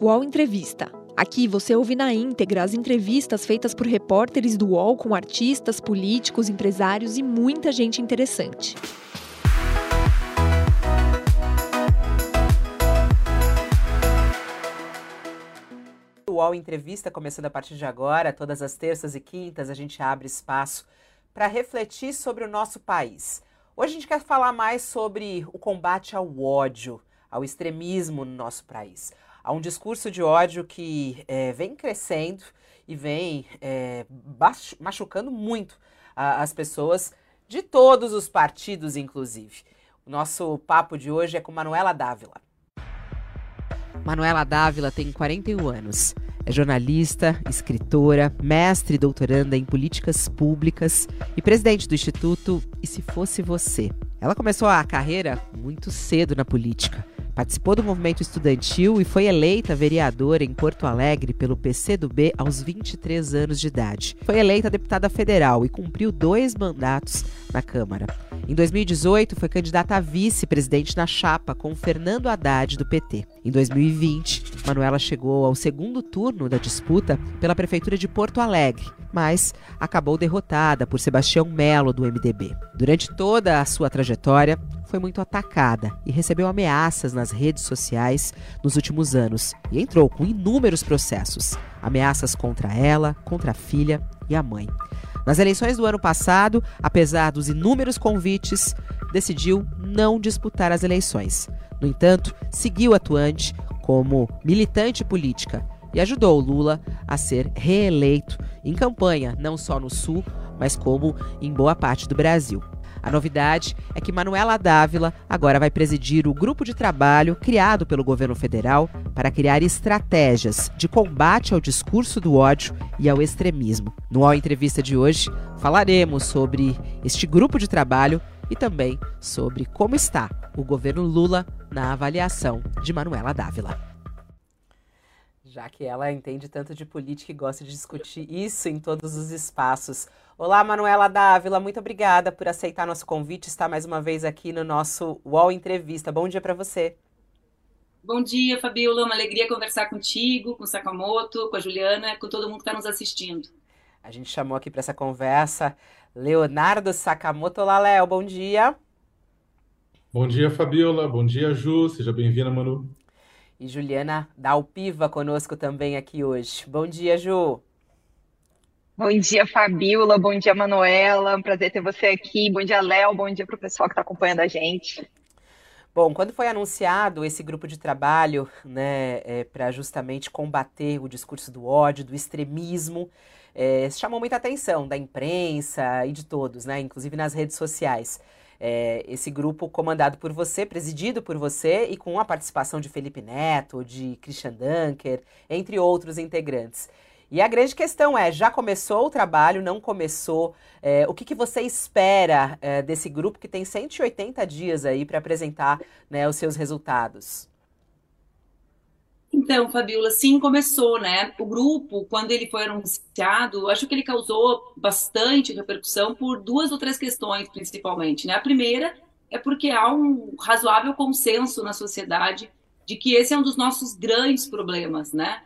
UOL Entrevista. Aqui você ouve na íntegra as entrevistas feitas por repórteres do UOL com artistas, políticos, empresários e muita gente interessante. O UOL Entrevista começando a partir de agora, todas as terças e quintas a gente abre espaço para refletir sobre o nosso país. Hoje a gente quer falar mais sobre o combate ao ódio, ao extremismo no nosso país. Há um discurso de ódio que é, vem crescendo e vem é, machucando muito a, as pessoas de todos os partidos, inclusive. O nosso papo de hoje é com Manuela Dávila. Manuela Dávila tem 41 anos. É jornalista, escritora, mestre e doutoranda em políticas públicas e presidente do Instituto E Se Fosse Você. Ela começou a carreira muito cedo na política. Participou do movimento estudantil e foi eleita vereadora em Porto Alegre pelo PCdoB aos 23 anos de idade. Foi eleita deputada federal e cumpriu dois mandatos na Câmara. Em 2018, foi candidata a vice-presidente na chapa com Fernando Haddad, do PT. Em 2020, Manuela chegou ao segundo turno da disputa pela Prefeitura de Porto Alegre, mas acabou derrotada por Sebastião Melo, do MDB. Durante toda a sua trajetória, foi muito atacada e recebeu ameaças nas redes sociais nos últimos anos e entrou com inúmeros processos ameaças contra ela, contra a filha e a mãe. Nas eleições do ano passado, apesar dos inúmeros convites, decidiu não disputar as eleições. No entanto, seguiu atuante como militante política e ajudou Lula a ser reeleito em campanha, não só no Sul, mas como em boa parte do Brasil. A novidade é que Manuela Dávila agora vai presidir o grupo de trabalho criado pelo governo federal para criar estratégias de combate ao discurso do ódio e ao extremismo. No All Entrevista de hoje, falaremos sobre este grupo de trabalho e também sobre como está o governo Lula na avaliação de Manuela Dávila. Já que ela entende tanto de política e gosta de discutir isso em todos os espaços. Olá, Manuela Dávila, muito obrigada por aceitar nosso convite, estar mais uma vez aqui no nosso UOL Entrevista. Bom dia para você. Bom dia, Fabiola. Uma alegria conversar contigo, com o Sakamoto, com a Juliana, com todo mundo que está nos assistindo. A gente chamou aqui para essa conversa Leonardo Sakamoto. Olá, Léo, bom dia. Bom dia, Fabiola. Bom dia, Ju. Seja bem-vinda, Manu. E Juliana Dalpiva conosco também aqui hoje. Bom dia, Ju. Bom dia, Fabiola. Bom dia, Manuela. Um prazer ter você aqui. Bom dia, Léo. Bom dia para o pessoal que está acompanhando a gente. Bom, quando foi anunciado esse grupo de trabalho, né, é, para justamente combater o discurso do ódio, do extremismo, é, chamou muita atenção da imprensa e de todos, né, inclusive nas redes sociais. É, esse grupo comandado por você, presidido por você e com a participação de Felipe Neto, de Christian Dunker, entre outros integrantes. E a grande questão é: já começou o trabalho? Não começou? É, o que, que você espera é, desse grupo que tem 180 dias aí para apresentar né, os seus resultados? Então, Fabiola, sim, começou, né? O grupo, quando ele foi anunciado, acho que ele causou bastante repercussão por duas ou três questões, principalmente. Né? A primeira é porque há um razoável consenso na sociedade de que esse é um dos nossos grandes problemas, né?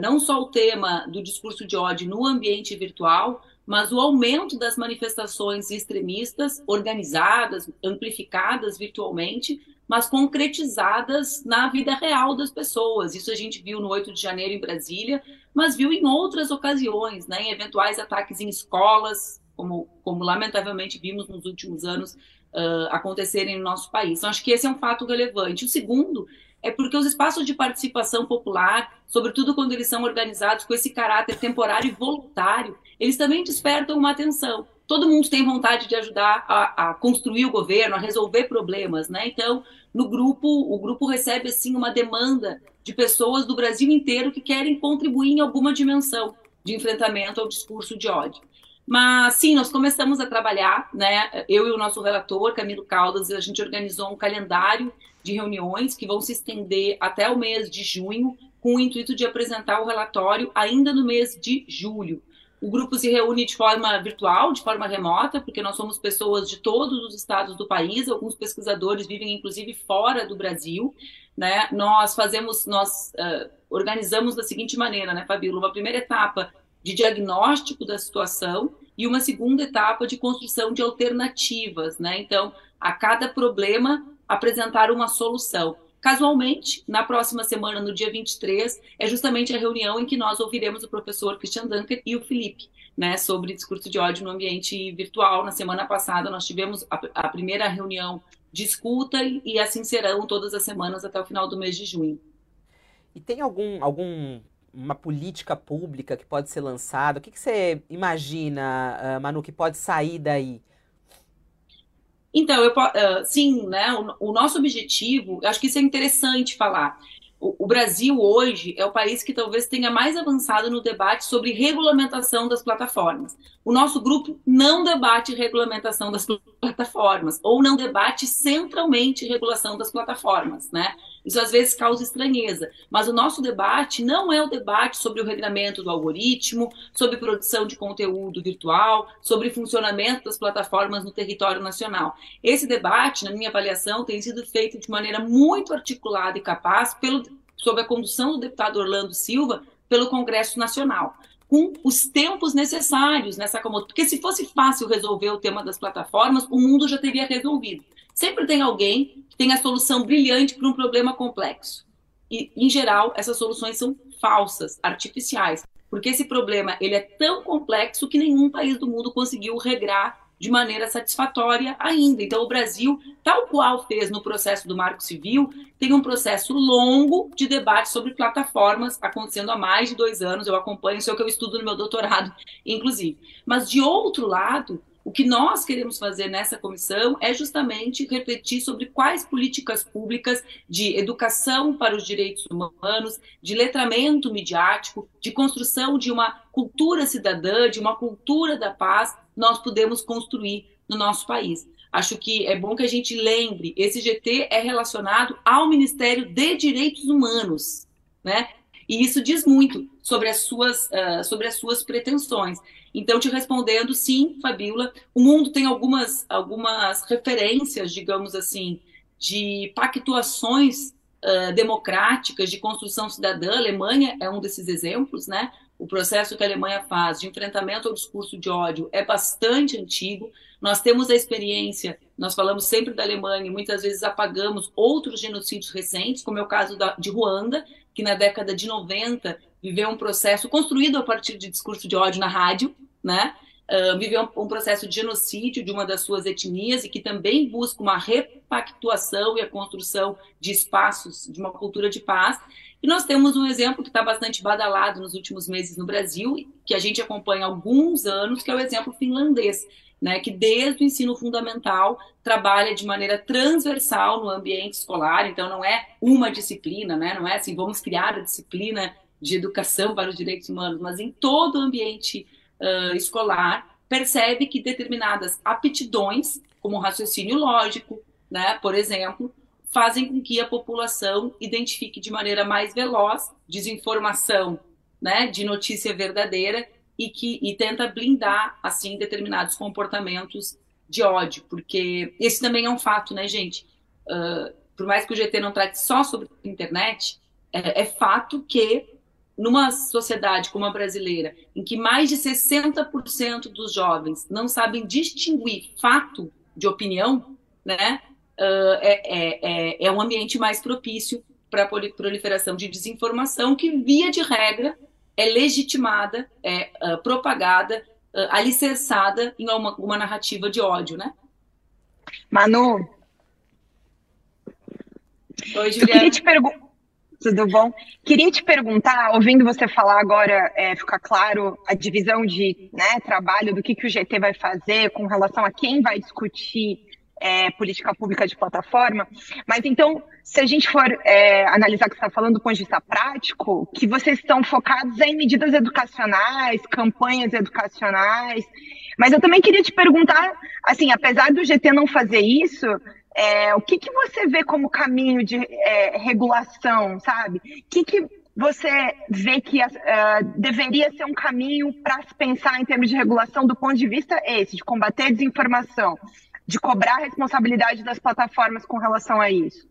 Não só o tema do discurso de ódio no ambiente virtual, mas o aumento das manifestações extremistas organizadas, amplificadas virtualmente, mas concretizadas na vida real das pessoas. Isso a gente viu no 8 de janeiro em Brasília, mas viu em outras ocasiões, né, em eventuais ataques em escolas, como, como lamentavelmente vimos nos últimos anos uh, acontecerem no nosso país. Então, acho que esse é um fato relevante. O segundo é porque os espaços de participação popular, sobretudo quando eles são organizados com esse caráter temporário e voluntário, eles também despertam uma atenção. Todo mundo tem vontade de ajudar a, a construir o governo, a resolver problemas, né? Então, no grupo, o grupo recebe assim uma demanda de pessoas do Brasil inteiro que querem contribuir em alguma dimensão de enfrentamento ao discurso de ódio. Mas sim, nós começamos a trabalhar, né? Eu e o nosso relator, Camilo Caldas, a gente organizou um calendário de reuniões que vão se estender até o mês de junho, com o intuito de apresentar o relatório ainda no mês de julho. O grupo se reúne de forma virtual, de forma remota, porque nós somos pessoas de todos os estados do país, alguns pesquisadores vivem inclusive fora do Brasil, né? Nós fazemos, nós uh, organizamos da seguinte maneira, né, Fabíola? Uma primeira etapa de diagnóstico da situação e uma segunda etapa de construção de alternativas, né? Então, a cada problema apresentar uma solução. Casualmente, na próxima semana, no dia 23, é justamente a reunião em que nós ouviremos o professor Christian Dunker e o Felipe, né, sobre discurso de ódio no ambiente virtual. Na semana passada, nós tivemos a, a primeira reunião de escuta e, e assim serão todas as semanas até o final do mês de junho. E tem algum, algum uma política pública que pode ser lançada? O que, que você imagina, uh, Manu, que pode sair daí? Então, eu, uh, sim, né, o, o, nosso objetivo, eu acho que isso é interessante falar. O, o, Brasil hoje é o país que talvez tenha mais avançado no debate sobre regulamentação das plataformas. O nosso grupo não debate regulamentação das plataformas, ou não debate centralmente regulação das plataformas, né? Isso às vezes causa estranheza, mas o nosso debate não é o debate sobre o regramento do algoritmo, sobre produção de conteúdo virtual, sobre funcionamento das plataformas no território nacional. Esse debate, na minha avaliação, tem sido feito de maneira muito articulada e capaz pelo, sob a condução do deputado Orlando Silva pelo Congresso Nacional com os tempos necessários nessa comoda. Porque se fosse fácil resolver o tema das plataformas, o mundo já teria resolvido. Sempre tem alguém que tem a solução brilhante para um problema complexo. E, em geral, essas soluções são falsas, artificiais, porque esse problema ele é tão complexo que nenhum país do mundo conseguiu regrar de maneira satisfatória ainda. Então, o Brasil, tal qual fez no processo do Marco Civil, tem um processo longo de debate sobre plataformas acontecendo há mais de dois anos. Eu acompanho, isso é o que eu estudo no meu doutorado, inclusive. Mas, de outro lado, o que nós queremos fazer nessa comissão é justamente refletir sobre quais políticas públicas de educação para os direitos humanos, de letramento midiático, de construção de uma cultura cidadã, de uma cultura da paz, nós podemos construir no nosso país. Acho que é bom que a gente lembre, esse GT é relacionado ao Ministério de Direitos Humanos, né? E isso diz muito sobre as suas, uh, sobre as suas pretensões. Então, te respondendo, sim, Fabíola, o mundo tem algumas, algumas referências, digamos assim, de pactuações uh, democráticas, de construção cidadã. A Alemanha é um desses exemplos, né? O processo que a Alemanha faz de enfrentamento ao discurso de ódio é bastante antigo. Nós temos a experiência, nós falamos sempre da Alemanha, e muitas vezes apagamos outros genocídios recentes, como é o caso da, de Ruanda, que na década de 90 viveu um processo construído a partir de discurso de ódio na rádio, né? Uh, viveu um, um, processo de genocídio de uma das suas etnias e que também busca uma repactuação e a construção de espaços de uma cultura de paz. E nós temos um exemplo que está bastante badalado nos últimos meses no Brasil, que a gente acompanha há alguns anos, que é o exemplo finlandês, né, que desde o ensino fundamental trabalha de maneira transversal no ambiente escolar, então não é uma disciplina, né, não é assim, vamos criar a disciplina de educação para os direitos humanos, mas em todo o ambiente uh, escolar, percebe que determinadas aptidões, como raciocínio lógico, né, por exemplo, fazem com que a população identifique de maneira mais veloz desinformação, né, de notícia verdadeira e que e tenta blindar assim determinados comportamentos de ódio, porque esse também é um fato, né, gente? Uh, por mais que o GT não trate só sobre internet, é, é fato que numa sociedade como a brasileira, em que mais de 60% dos jovens não sabem distinguir fato de opinião, né, uh, é, é, é um ambiente mais propício para a proliferação de desinformação, que, via de regra, é legitimada, é uh, propagada, uh, alicerçada em uma, uma narrativa de ódio, né? Manu, Oi, Juliana. Eu queria te perguntar. Tudo bom? Queria te perguntar, ouvindo você falar agora, é, ficar claro a divisão de né, trabalho do que, que o GT vai fazer com relação a quem vai discutir é, política pública de plataforma. Mas então, se a gente for é, analisar o que você está falando do ponto de vista prático, que vocês estão focados em medidas educacionais, campanhas educacionais. Mas eu também queria te perguntar, assim, apesar do GT não fazer isso, é, o que, que você vê como caminho de é, regulação, sabe? Que que, você vê que uh, deveria ser um caminho para se pensar em termos de regulação do ponto de vista esse, de combater a desinformação, de cobrar a responsabilidade das plataformas com relação a isso?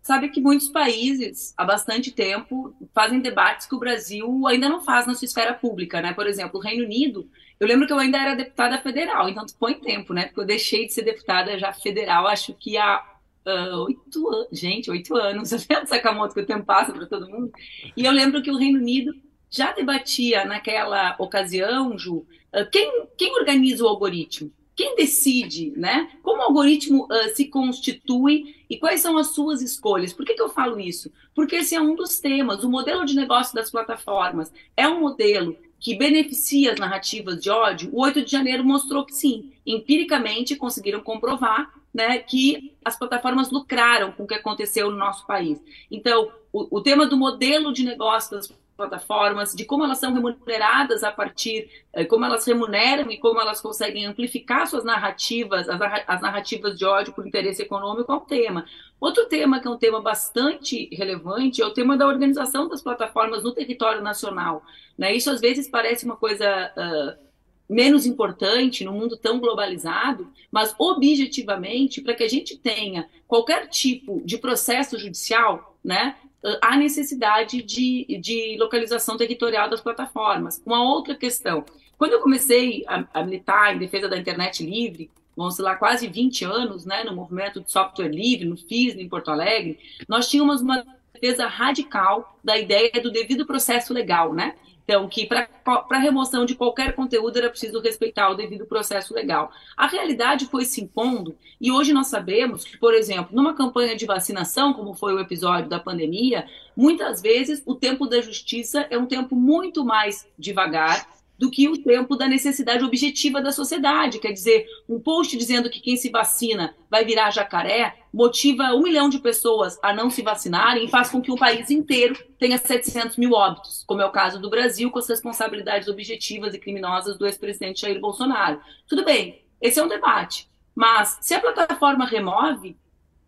Sabe que muitos países, há bastante tempo, fazem debates que o Brasil ainda não faz na sua esfera pública, né? Por exemplo, o Reino Unido, eu lembro que eu ainda era deputada federal, então põe tempo, né? Porque eu deixei de ser deputada já federal, acho que há uh, oito anos, gente, oito anos, você vendo, Sakamoto, que o tempo passa para todo mundo. E eu lembro que o Reino Unido já debatia naquela ocasião, Ju, uh, quem, quem organiza o algoritmo? Quem decide, né? Como o algoritmo uh, se constitui e quais são as suas escolhas? Por que, que eu falo isso? Porque esse é um dos temas. O modelo de negócio das plataformas é um modelo que beneficia as narrativas de ódio. O 8 de janeiro mostrou que sim, empiricamente conseguiram comprovar né, que as plataformas lucraram com o que aconteceu no nosso país. Então, o, o tema do modelo de negócio das plataformas, de como elas são remuneradas a partir, eh, como elas remuneram e como elas conseguem amplificar suas narrativas, as, as narrativas de ódio por interesse econômico, é um tema. Outro tema que é um tema bastante relevante é o tema da organização das plataformas no território nacional. Né? Isso às vezes parece uma coisa uh, menos importante no mundo tão globalizado, mas objetivamente, para que a gente tenha qualquer tipo de processo judicial, né, há necessidade de, de localização territorial das plataformas. Uma outra questão, quando eu comecei a, a militar em defesa da internet livre, vamos lá, quase 20 anos, né, no movimento de software livre, no FIS, em Porto Alegre, nós tínhamos uma defesa radical da ideia do devido processo legal, né? Então, que para remoção de qualquer conteúdo era preciso respeitar o devido processo legal. A realidade foi se impondo, e hoje nós sabemos que, por exemplo, numa campanha de vacinação, como foi o episódio da pandemia, muitas vezes o tempo da justiça é um tempo muito mais devagar do que o tempo da necessidade objetiva da sociedade. Quer dizer, um post dizendo que quem se vacina vai virar jacaré motiva um milhão de pessoas a não se vacinarem e faz com que o país inteiro tenha 700 mil óbitos, como é o caso do Brasil, com as responsabilidades objetivas e criminosas do ex-presidente Jair Bolsonaro. Tudo bem, esse é um debate. Mas se a plataforma remove,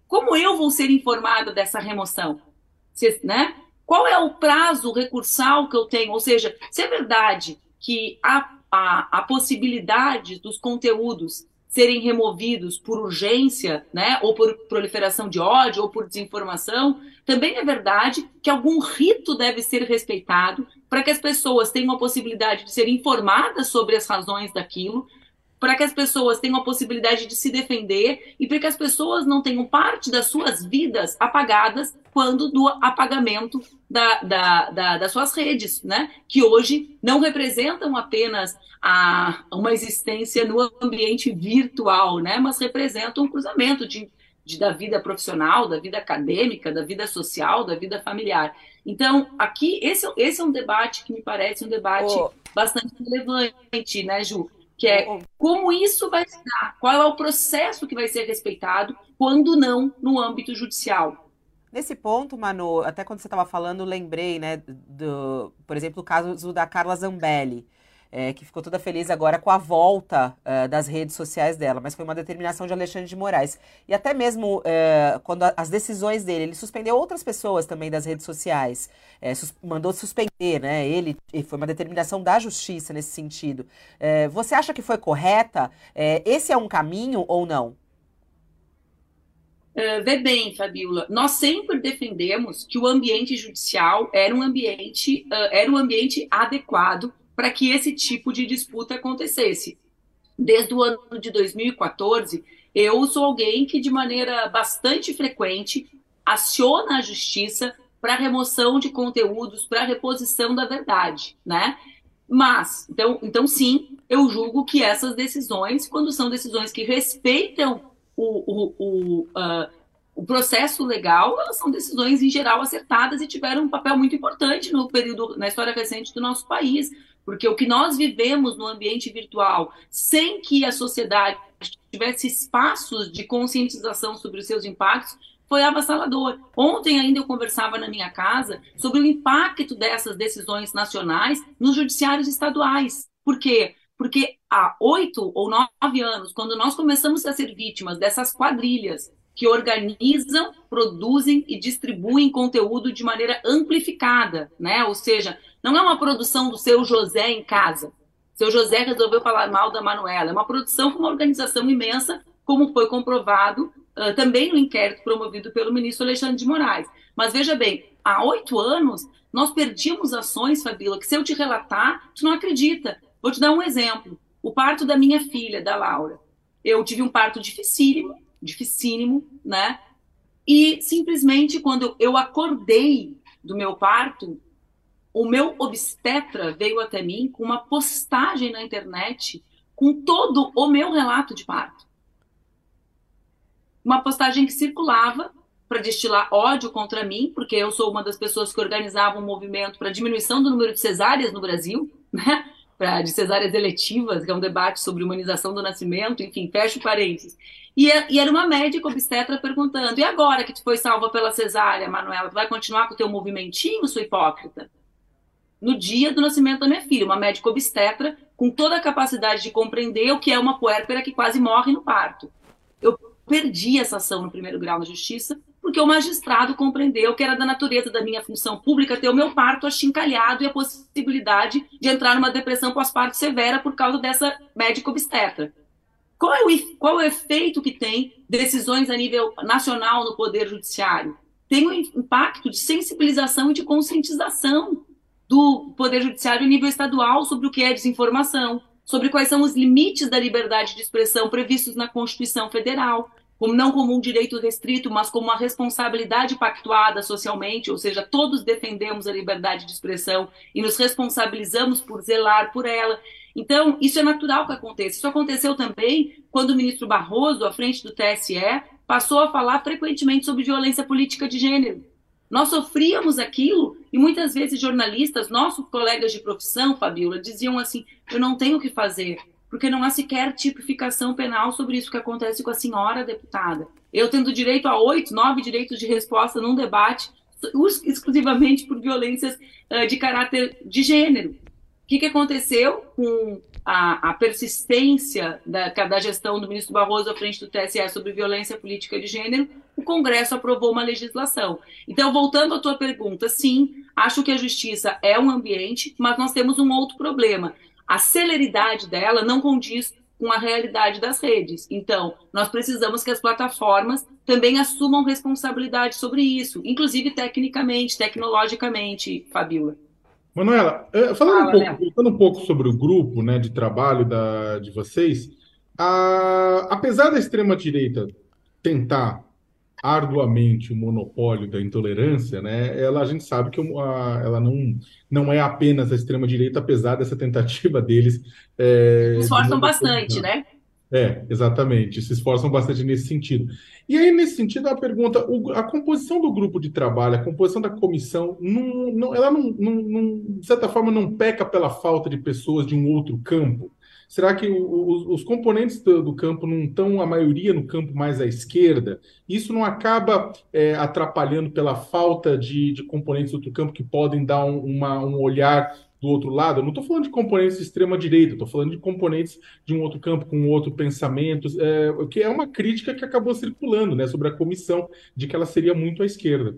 como eu vou ser informada dessa remoção? Se, né? Qual é o prazo recursal que eu tenho? Ou seja, se é verdade que a, a, a possibilidade dos conteúdos serem removidos por urgência, né, ou por proliferação de ódio, ou por desinformação, também é verdade que algum rito deve ser respeitado para que as pessoas tenham a possibilidade de serem informadas sobre as razões daquilo, para que as pessoas tenham a possibilidade de se defender e para que as pessoas não tenham parte das suas vidas apagadas quando do apagamento da, da, da, das suas redes, né? que hoje não representam apenas a, uma existência no ambiente virtual, né? mas representam um cruzamento de, de, da vida profissional, da vida acadêmica, da vida social, da vida familiar. Então, aqui, esse, esse é um debate que me parece um debate oh. bastante relevante, né, Ju? Que é como isso vai se dar, qual é o processo que vai ser respeitado, quando não no âmbito judicial. Nesse ponto, Manu, até quando você estava falando, lembrei, né, do, por exemplo, o caso da Carla Zambelli é, que ficou toda feliz agora com a volta é, das redes sociais dela, mas foi uma determinação de Alexandre de Moraes. E até mesmo é, quando a, as decisões dele, ele suspendeu outras pessoas também das redes sociais, é, sus, mandou suspender, né? Ele foi uma determinação da justiça nesse sentido. É, você acha que foi correta? É, esse é um caminho ou não? Uh, vê bem, Fabiola, nós sempre defendemos que o ambiente judicial era um ambiente, uh, era um ambiente adequado para que esse tipo de disputa acontecesse. Desde o ano de 2014, eu sou alguém que, de maneira bastante frequente, aciona a justiça para remoção de conteúdos, para reposição da verdade, né? Mas, então, então sim, eu julgo que essas decisões, quando são decisões que respeitam o, o, o, uh, o processo legal, elas são decisões em geral acertadas e tiveram um papel muito importante no período, na história recente do nosso país. Porque o que nós vivemos no ambiente virtual, sem que a sociedade tivesse espaços de conscientização sobre os seus impactos, foi avassalador. Ontem ainda eu conversava na minha casa sobre o impacto dessas decisões nacionais nos judiciários estaduais. Por quê? Porque há oito ou nove anos, quando nós começamos a ser vítimas dessas quadrilhas que organizam, produzem e distribuem conteúdo de maneira amplificada, né? Ou seja, não é uma produção do seu José em casa. Seu José resolveu falar mal da Manuela. É uma produção com uma organização imensa, como foi comprovado uh, também no inquérito promovido pelo ministro Alexandre de Moraes. Mas veja bem, há oito anos nós perdíamos ações, Fabíola, que se eu te relatar, tu não acredita. Vou te dar um exemplo. O parto da minha filha, da Laura. Eu tive um parto dificílimo, dificílimo, né? E simplesmente quando eu acordei do meu parto, o meu obstetra veio até mim com uma postagem na internet com todo o meu relato de parto. Uma postagem que circulava para destilar ódio contra mim, porque eu sou uma das pessoas que organizava um movimento para diminuição do número de cesáreas no Brasil, né? Pra, de cesáreas eletivas, que é um debate sobre humanização do nascimento, enfim, fecho parênteses. E, é, e, era uma médica obstetra perguntando: e agora que tu foi salva pela cesárea, Manuela, tu vai continuar com o teu movimentinho, sua hipócrita? No dia do nascimento da minha filha, uma médica obstetra com toda a capacidade de compreender o que é uma puérpera que quase morre no parto. Eu perdi essa ação no primeiro grau na justiça, porque o magistrado compreendeu que era da natureza da minha função pública ter o meu parto achincalhado e a possibilidade de entrar numa depressão pós-parto severa por causa dessa médica obstetra. Qual é, o, qual é o efeito que tem decisões a nível nacional no Poder Judiciário? Tem um impacto de sensibilização e de conscientização do Poder Judiciário a nível estadual sobre o que é desinformação, sobre quais são os limites da liberdade de expressão previstos na Constituição Federal, como não como um direito restrito, mas como uma responsabilidade pactuada socialmente, ou seja, todos defendemos a liberdade de expressão e nos responsabilizamos por zelar por ela. Então, isso é natural que aconteça. Isso aconteceu também quando o ministro Barroso, à frente do TSE, passou a falar frequentemente sobre violência política de gênero. Nós sofríamos aquilo e muitas vezes jornalistas, nossos colegas de profissão, Fabiola, diziam assim: eu não tenho o que fazer, porque não há sequer tipificação penal sobre isso que acontece com a senhora deputada. Eu tendo direito a oito, nove direitos de resposta num debate exclusivamente por violências uh, de caráter de gênero que, que aconteceu com a, a persistência da, da, gestão do ministro Barroso à frente do TSE sobre violência política de gênero? O Congresso aprovou uma legislação. Então, voltando à tua pergunta, sim, acho que a justiça é um ambiente, mas nós temos um outro problema. A celeridade dela não condiz com a realidade das redes. Então, nós precisamos que as plataformas também assumam responsabilidade sobre isso, inclusive tecnicamente, tecnologicamente, Fabiola. Manuela, eh, falando um pouco, um pouco sobre o grupo né, de trabalho da, de vocês, a, apesar da extrema-direita tentar arduamente o monopólio da intolerância, né, ela, a gente sabe que a, ela não, não é apenas a extrema-direita, apesar dessa tentativa deles. É, Esforçam de bastante, né? É, exatamente, se esforçam bastante nesse sentido. E aí, nesse sentido, a pergunta: o, a composição do grupo de trabalho, a composição da comissão, não, não, ela não, não, de certa forma, não peca pela falta de pessoas de um outro campo? Será que os, os componentes do, do, campo não estão, a maioria, no campo mais à esquerda? Isso não acaba é, atrapalhando pela falta de, de componentes do outro campo que podem dar um, uma, um olhar do outro lado, eu não estou falando de componentes de extrema-direita, estou falando de componentes de um outro campo, com outro pensamento, é, que é uma crítica que acabou circulando né, sobre a comissão, de que ela seria muito à esquerda.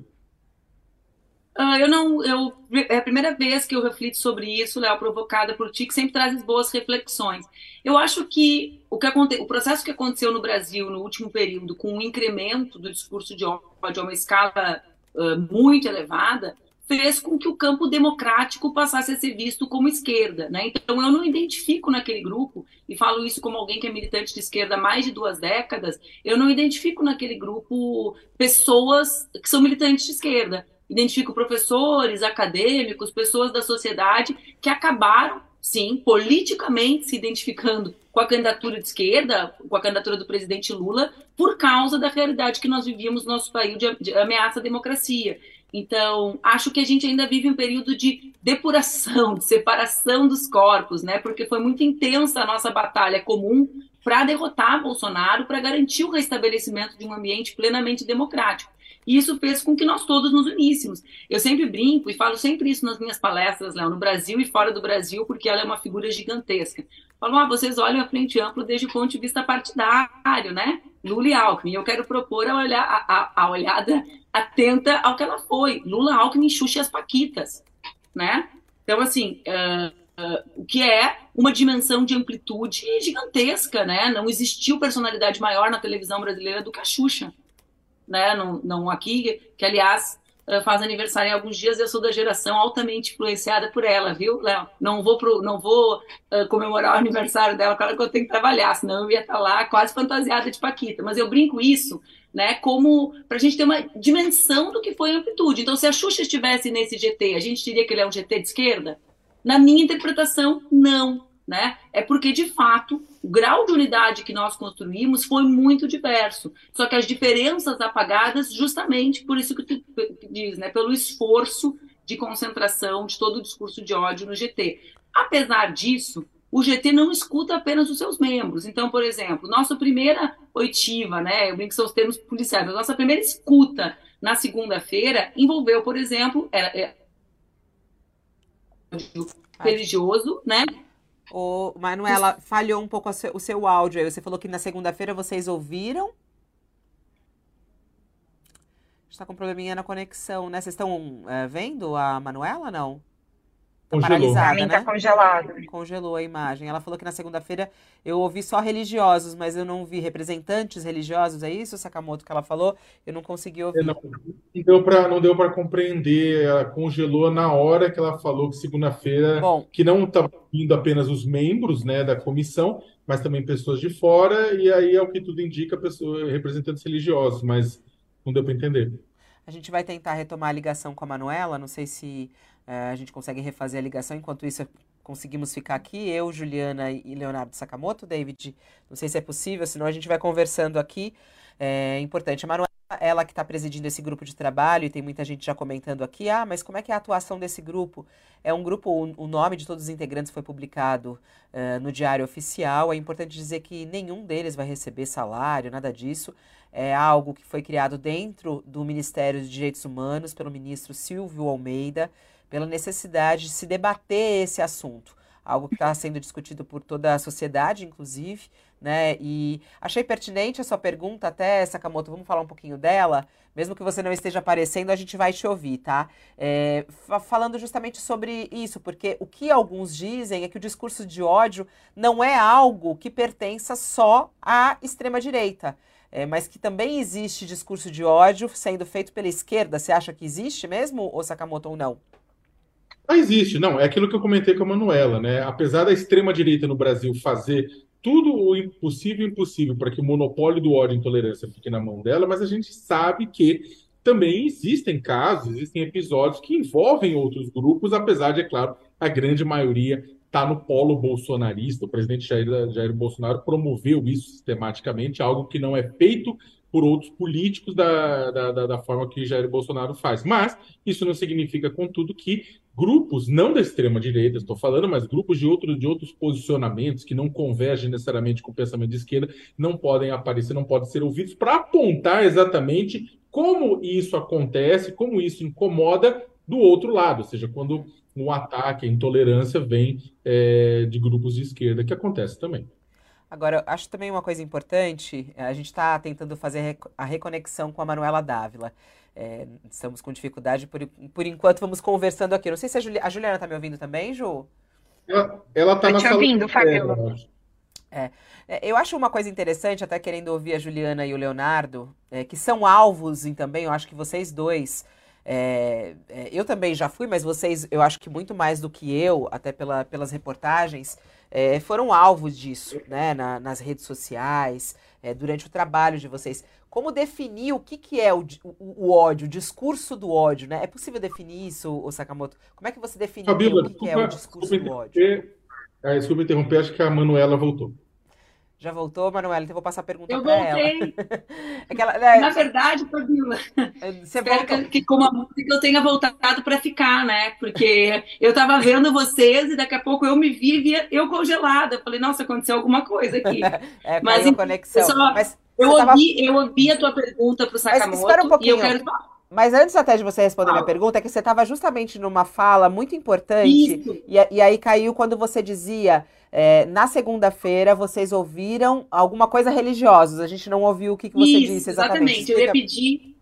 Uh, eu não, eu é a primeira vez que eu reflito sobre isso, Léo, provocada por ti, que sempre traz boas reflexões. Eu acho que o que aconte, o processo que aconteceu no Brasil no último período, com o incremento do discurso de ódio a uma escala uh, muito elevada, fez com que o campo democrático passasse a ser visto como esquerda. Né? Então, eu não identifico naquele grupo, e falo isso como alguém que é militante de esquerda há mais de duas décadas, eu não identifico naquele grupo pessoas que são militantes de esquerda. Identifico professores, acadêmicos, pessoas da sociedade que acabaram, sim, politicamente se identificando com a candidatura de esquerda, com a candidatura do presidente Lula, por causa da realidade que nós vivíamos no nosso país de, ameaça à democracia. Então, acho que a gente ainda vive um período de depuração, de separação dos corpos, né? Porque foi muito intensa a nossa batalha comum para derrotar Bolsonaro, para garantir o restabelecimento de um ambiente plenamente democrático. E isso fez com que nós todos nos uníssemos. Eu sempre brinco e falo sempre isso nas minhas palestras, Léo, no Brasil e fora do Brasil, porque ela é uma figura gigantesca. Falo, ah, vocês olham a frente ampla desde o ponto de vista partidário, né? Lula e Alckmin. Eu quero propor a, olhar, a, a, a olhada atenta ao que ela foi. Lula, Alckmin, Xuxa e as Paquitas, né? Então, assim, uh, uh, o que é uma dimensão de amplitude gigantesca, né? Não existiu personalidade maior na televisão brasileira do que a Xuxa, né? Não, não aqui, que aliás uh, faz aniversário em alguns dias, eu sou da geração altamente influenciada por ela, viu, Léo? Não vou, pro, não vou uh, comemorar o aniversário dela, claro que eu tenho que trabalhar, senão eu ia estar lá quase fantasiada de Paquita, mas eu brinco isso né, como para a gente ter uma dimensão do que foi a amplitude. Então, se a Xuxa estivesse nesse GT, a gente diria que ele é um GT de esquerda? Na minha interpretação, não. Né? É porque, de fato, o grau de unidade que nós construímos foi muito diverso. Só que as diferenças apagadas, justamente por isso que tu diz, né? pelo esforço de concentração de todo o discurso de ódio no GT. Apesar disso, o GT não escuta apenas os seus membros. Então, por exemplo, nossa primeira oitiva, né? Eu brinco que são os termos policiais, a nossa primeira escuta na segunda-feira envolveu, por exemplo, era, era religioso, né? Ô, Manuela, falhou um pouco o seu áudio aí. Você falou que na segunda-feira vocês ouviram? Está com um probleminha na conexão, né? Vocês estão é, vendo a Manuela, não? Congelou. Pra mim tá né? congelado. Congelou a imagem. Ela falou que na segunda-feira eu ouvi só religiosos, mas eu não vi representantes religiosos. É isso, Sakamoto, que ela falou? Eu não consegui ouvir. Não, não deu para não deu para compreender. Ela congelou na hora que ela falou que segunda-feira que não estava tá indo apenas os membros, né, da comissão, mas também pessoas de fora. E aí é o que tudo indica, pessoas, representantes religiosos, mas não deu para entender. A gente vai tentar retomar a ligação com a Manuela. Não sei se é, a gente consegue refazer a ligação. Enquanto isso, conseguimos ficar aqui, eu, Juliana e Leonardo Sakamoto. David, não sei se é possível, senão a gente vai conversando aqui. É importante. A Manuela, ela que está presidindo esse grupo de trabalho, e tem muita gente já comentando aqui, ah, mas como é que é a atuação desse grupo? É um grupo, o, nome de todos os integrantes foi publicado uh, no Diário Oficial. É importante dizer que nenhum deles vai receber salário, nada disso. É algo que foi criado dentro do Ministério de Direitos Humanos pelo ministro Silvio Almeida pela necessidade de se debater esse assunto. Algo que está sendo discutido por toda a sociedade, inclusive, né? E achei pertinente a sua pergunta, até, Sakamoto, vamos falar um pouquinho dela. Mesmo que você não esteja aparecendo, a gente vai te ouvir, tá? É, falando justamente sobre isso, porque o que alguns dizem é que o discurso de ódio não é algo que pertença só à extrema-direita. É, mas que também existe discurso de ódio sendo feito pela esquerda. Você acha que existe mesmo, ou Sakamoto, ou não? Ah, existe, não. É aquilo que eu comentei com a Manuela, né? Apesar da extrema-direita no Brasil fazer tudo o impossível impossível para que o monopólio do ódio e intolerância fique na mão dela, mas a gente sabe que também existem casos, existem episódios que envolvem outros grupos, apesar de, é claro, a grande maioria está no polo bolsonarista. O presidente Jair, Jair Bolsonaro promoveu isso sistematicamente, algo que não é feito por outros políticos da, da, da, forma que Jair Bolsonaro faz. Mas isso não significa, contudo, que grupos, não da extrema-direita, estou falando, mas grupos de, outro, de outros posicionamentos que não convergem necessariamente com o pensamento de esquerda, não podem aparecer, não podem ser ouvidos para apontar exatamente como isso acontece, como isso incomoda do outro lado, ou seja, quando um ataque, a intolerância vem é, de grupos de esquerda, que acontece também. Agora, acho também uma coisa importante, a gente está tentando fazer a reconexão com a Manuela Dávila. É, estamos com dificuldade, por, por enquanto vamos conversando aqui. Não sei se a, Juli, a Juliana está me ouvindo também, Ju? Ela, tá na te sala ouvindo, Fabiola. É, é, eu acho uma coisa interessante, até querendo ouvir a Juliana e o Leonardo, é, que são alvos e também, eu acho que vocês dois, é, é, eu também já fui, mas vocês, eu acho que muito mais do que eu, até pela, pelas reportagens, é, foram alvos disso, né, na, nas redes sociais, é, durante o trabalho de vocês. Como definir o que, que é o, o, o, ódio, o discurso do ódio, né? É possível definir isso, o Sakamoto? Como é que você define o que, desculpa, que, é o discurso do ódio? É, desculpa interromper, acho que a Manuela voltou. Já voltou, Manuela? Então eu vou passar a pergunta para ela. Eu voltei. é né, Na verdade, Fabiola, espero que, que com a música eu tenha voltado para ficar, né? Porque eu estava vendo vocês e daqui a pouco eu me vi via eu congelada. Eu falei, nossa, aconteceu alguma coisa aqui. é, Mas, conexão. Só, Mas... Eu ouvi, tava... eu ouvi a tua pergunta para o Sakamoto. Mas espera um pouquinho. Quero... Mas antes até de você responder ah. minha pergunta, é que você estava justamente numa fala muito importante. E, e, aí caiu quando você dizia. É, na segunda-feira vocês ouviram alguma coisa religiosa. A gente não ouviu o que, que você isso, disse exatamente. Exatamente. Eu ia pedir.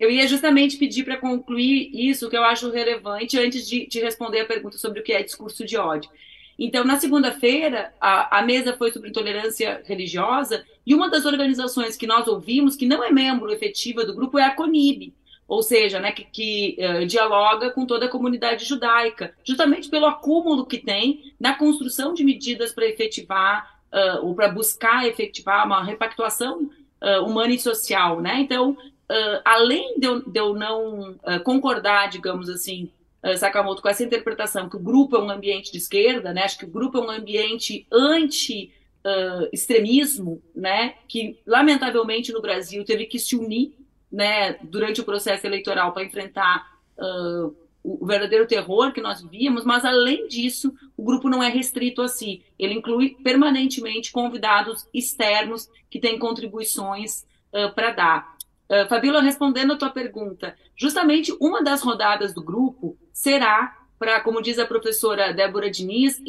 Eu ia justamente pedir para concluir isso que eu acho relevante antes de, de responder a pergunta sobre o que é discurso de ódio. Então, na segunda-feira, a, a, mesa foi sobre intolerância religiosa e uma das organizações que nós ouvimos, que não é membro efetiva do grupo, é a CONIB, ou seja, né, que, que uh, dialoga com toda a comunidade judaica, justamente pelo acúmulo que tem na construção de medidas para efetivar uh, ou para buscar efetivar uma repactuação uh, humana e social. Né? Então, além de eu, de eu não concordar, digamos assim, Sakamoto com essa interpretação que o grupo é um ambiente de esquerda, né? Acho que o grupo é um ambiente anti extremismo, né? Que lamentavelmente no Brasil teve que se unir, né? Durante o processo eleitoral para enfrentar uh, o verdadeiro terror que nós vivíamos, mas além disso, o grupo não é restrito a si. Ele inclui permanentemente convidados externos que têm contribuições uh, para dar. Uh, Fabíola, respondendo a tua pergunta, justamente uma das rodadas do grupo será para, como diz a professora Débora Diniz,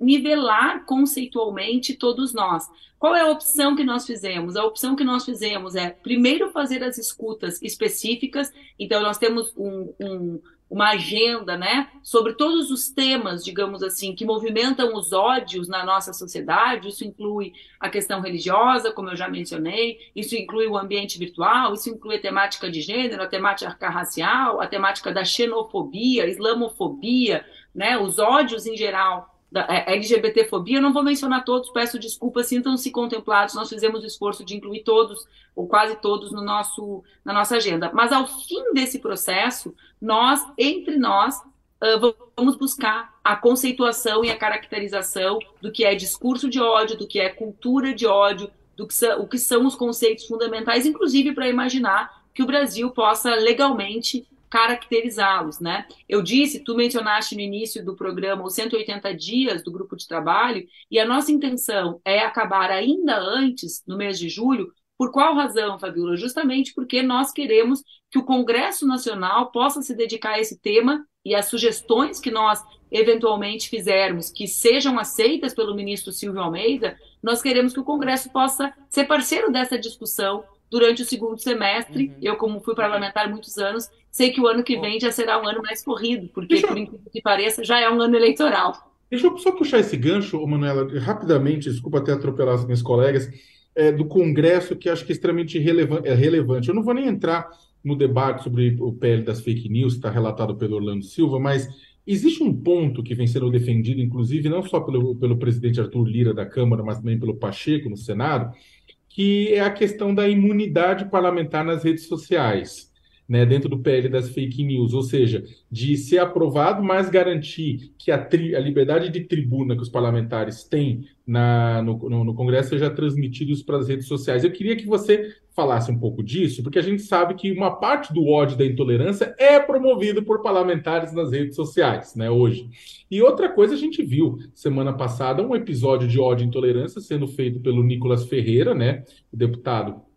nivelar conceitualmente todos nós. Qual é a opção que nós fizemos? A opção que nós fizemos é, primeiro, fazer as escutas específicas. Então, nós temos um, um uma agenda, né, sobre todos os temas, digamos assim, que movimentam os ódios na nossa sociedade. Isso inclui a questão religiosa, como eu já mencionei, isso inclui o ambiente virtual, isso inclui a temática de gênero, a temática racial, a temática da xenofobia, islamofobia, né, os ódios em geral da é, LGBTfobia, eu não vou mencionar todos, peço desculpas, sintam-se contemplados, nós fizemos o esforço de incluir todos, ou quase todos, no nosso, na nossa agenda. Mas ao fim desse processo, nós, entre nós, uh, vamos buscar a conceituação e a caracterização do que é discurso de ódio, do que é cultura de ódio, do que são, o que são os conceitos fundamentais, inclusive para imaginar que o Brasil possa legalmente caracterizá-los, né? Eu disse, tu mencionaste no início do programa os 180 dias do grupo de trabalho, e a nossa intenção é acabar ainda antes, no mês de julho. Por qual razão, Fabiola? Justamente porque nós queremos que o Congresso Nacional possa se dedicar a esse tema e as sugestões que nós eventualmente fizermos que sejam aceitas pelo ministro Silvio Almeida, nós queremos que o Congresso possa ser parceiro dessa discussão durante o segundo semestre. Uhum. Eu, como fui parlamentar muitos anos, sei que o ano que vem já será um ano mais corrido, porque, Deixa... por incrível que pareça, já é um ano eleitoral. Deixa eu só puxar esse gancho, Manuela, rapidamente, desculpa até atropelar as minhas colegas, é, do Congresso, que acho que é extremamente relevante, é relevante. Eu não vou nem entrar no debate sobre o PL das fake news, que está relatado pelo Orlando Silva, mas existe um ponto que vem sendo defendido, inclusive, não só pelo, pelo presidente Arthur Lira da Câmara, mas também pelo Pacheco no Senado, que é a questão da imunidade parlamentar nas redes sociais né, dentro do PL das fake news, ou seja, de ser aprovado, mas garantir que a, tri, a liberdade de tribuna que os parlamentares têm na, no, no, no Congresso seja transmitida para as redes sociais. Eu queria que você falasse um pouco disso, porque a gente sabe que uma parte do ódio da intolerância é promovido por parlamentares nas redes sociais, né, hoje. E outra coisa, a gente viu semana passada um episódio de ódio e intolerância sendo feito pelo Nicolas Ferreira, né, o deputado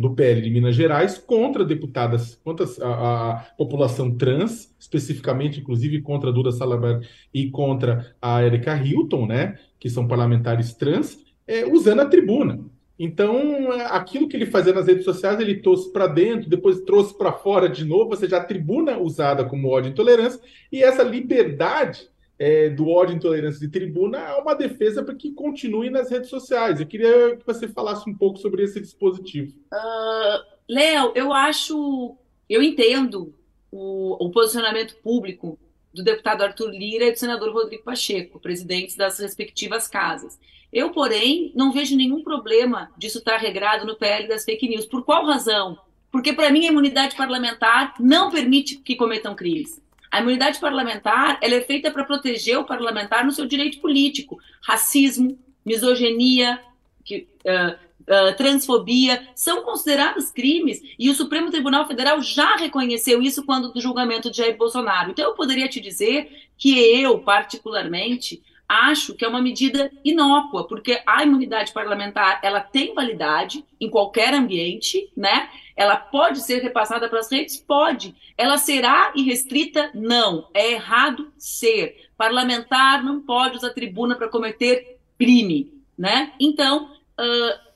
do PL de Minas Gerais contra deputadas, contra a, a, população trans, especificamente, inclusive, contra a Duda Salabar e contra a Erika Hilton, né, que são parlamentares trans, é, usando a tribuna. Então, aquilo que ele fazia nas redes sociais, ele trouxe para dentro, depois trouxe para fora de novo, ou seja, a tribuna usada como ódio e intolerância, e essa liberdade é, do ódio e intolerância de tribuna é uma defesa para que continue nas redes sociais. Eu queria que você falasse um pouco sobre esse dispositivo. Uh, Léo, eu acho, eu entendo o, o, posicionamento público do deputado Arthur Lira e do senador Rodrigo Pacheco, presidentes das respectivas casas. Eu, porém, não vejo nenhum problema disso estar regrado no PL das fake news. Por qual razão? Porque, para mim, a imunidade parlamentar não permite que cometam crimes. A imunidade parlamentar ela é feita para proteger o parlamentar no seu direito político. Racismo, misoginia, que, uh, uh, transfobia são considerados crimes e o Supremo Tribunal Federal já reconheceu isso quando do julgamento de Jair Bolsonaro. Então eu poderia te dizer que eu, particularmente, acho que é uma medida inócua, porque a imunidade parlamentar ela tem validade em qualquer ambiente, né? Ela pode ser repassada para as redes? Pode. Ela será irrestrita? Não. É errado ser. Parlamentar não pode usar tribuna para cometer crime, né? Então, uh,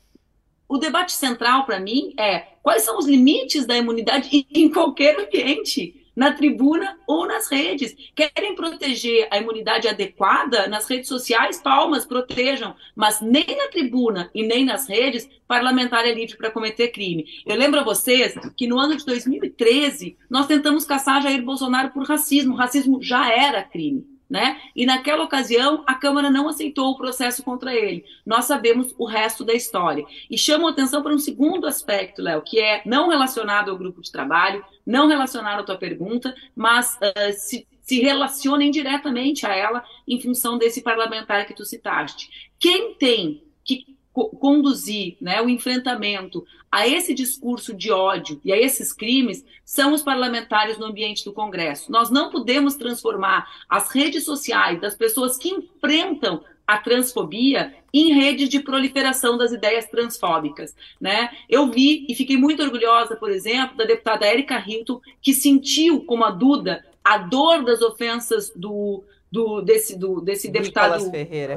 o debate central para mim é quais são os limites da imunidade em qualquer ambiente na tribuna ou nas redes. Querem proteger a imunidade adequada nas redes sociais? Palmas, protejam. Mas nem na tribuna e nem nas redes, parlamentar é livre para cometer crime. Eu lembro a vocês que no ano de 2013, nós tentamos caçar Jair Bolsonaro por racismo. O racismo já era crime. Né? E naquela ocasião a Câmara não aceitou o processo contra ele. Nós sabemos o resto da história. E chamo atenção para um segundo aspecto, Léo, que é não relacionado ao grupo de trabalho, não relacionado à tua pergunta, mas uh, se, se relaciona indiretamente a ela em função desse parlamentar que tu citaste. Quem tem que conduzir né, o enfrentamento a esse discurso de ódio e a esses crimes são os parlamentares no ambiente do Congresso. Nós não podemos transformar as redes sociais das pessoas que enfrentam a transfobia em redes de proliferação das ideias transfóbicas. Né? Eu vi e fiquei muito orgulhosa, por exemplo, da deputada Érica Hilton, que sentiu, como a Duda, a dor das ofensas do, do, desse, do, desse Nicolas deputado. Ferreira.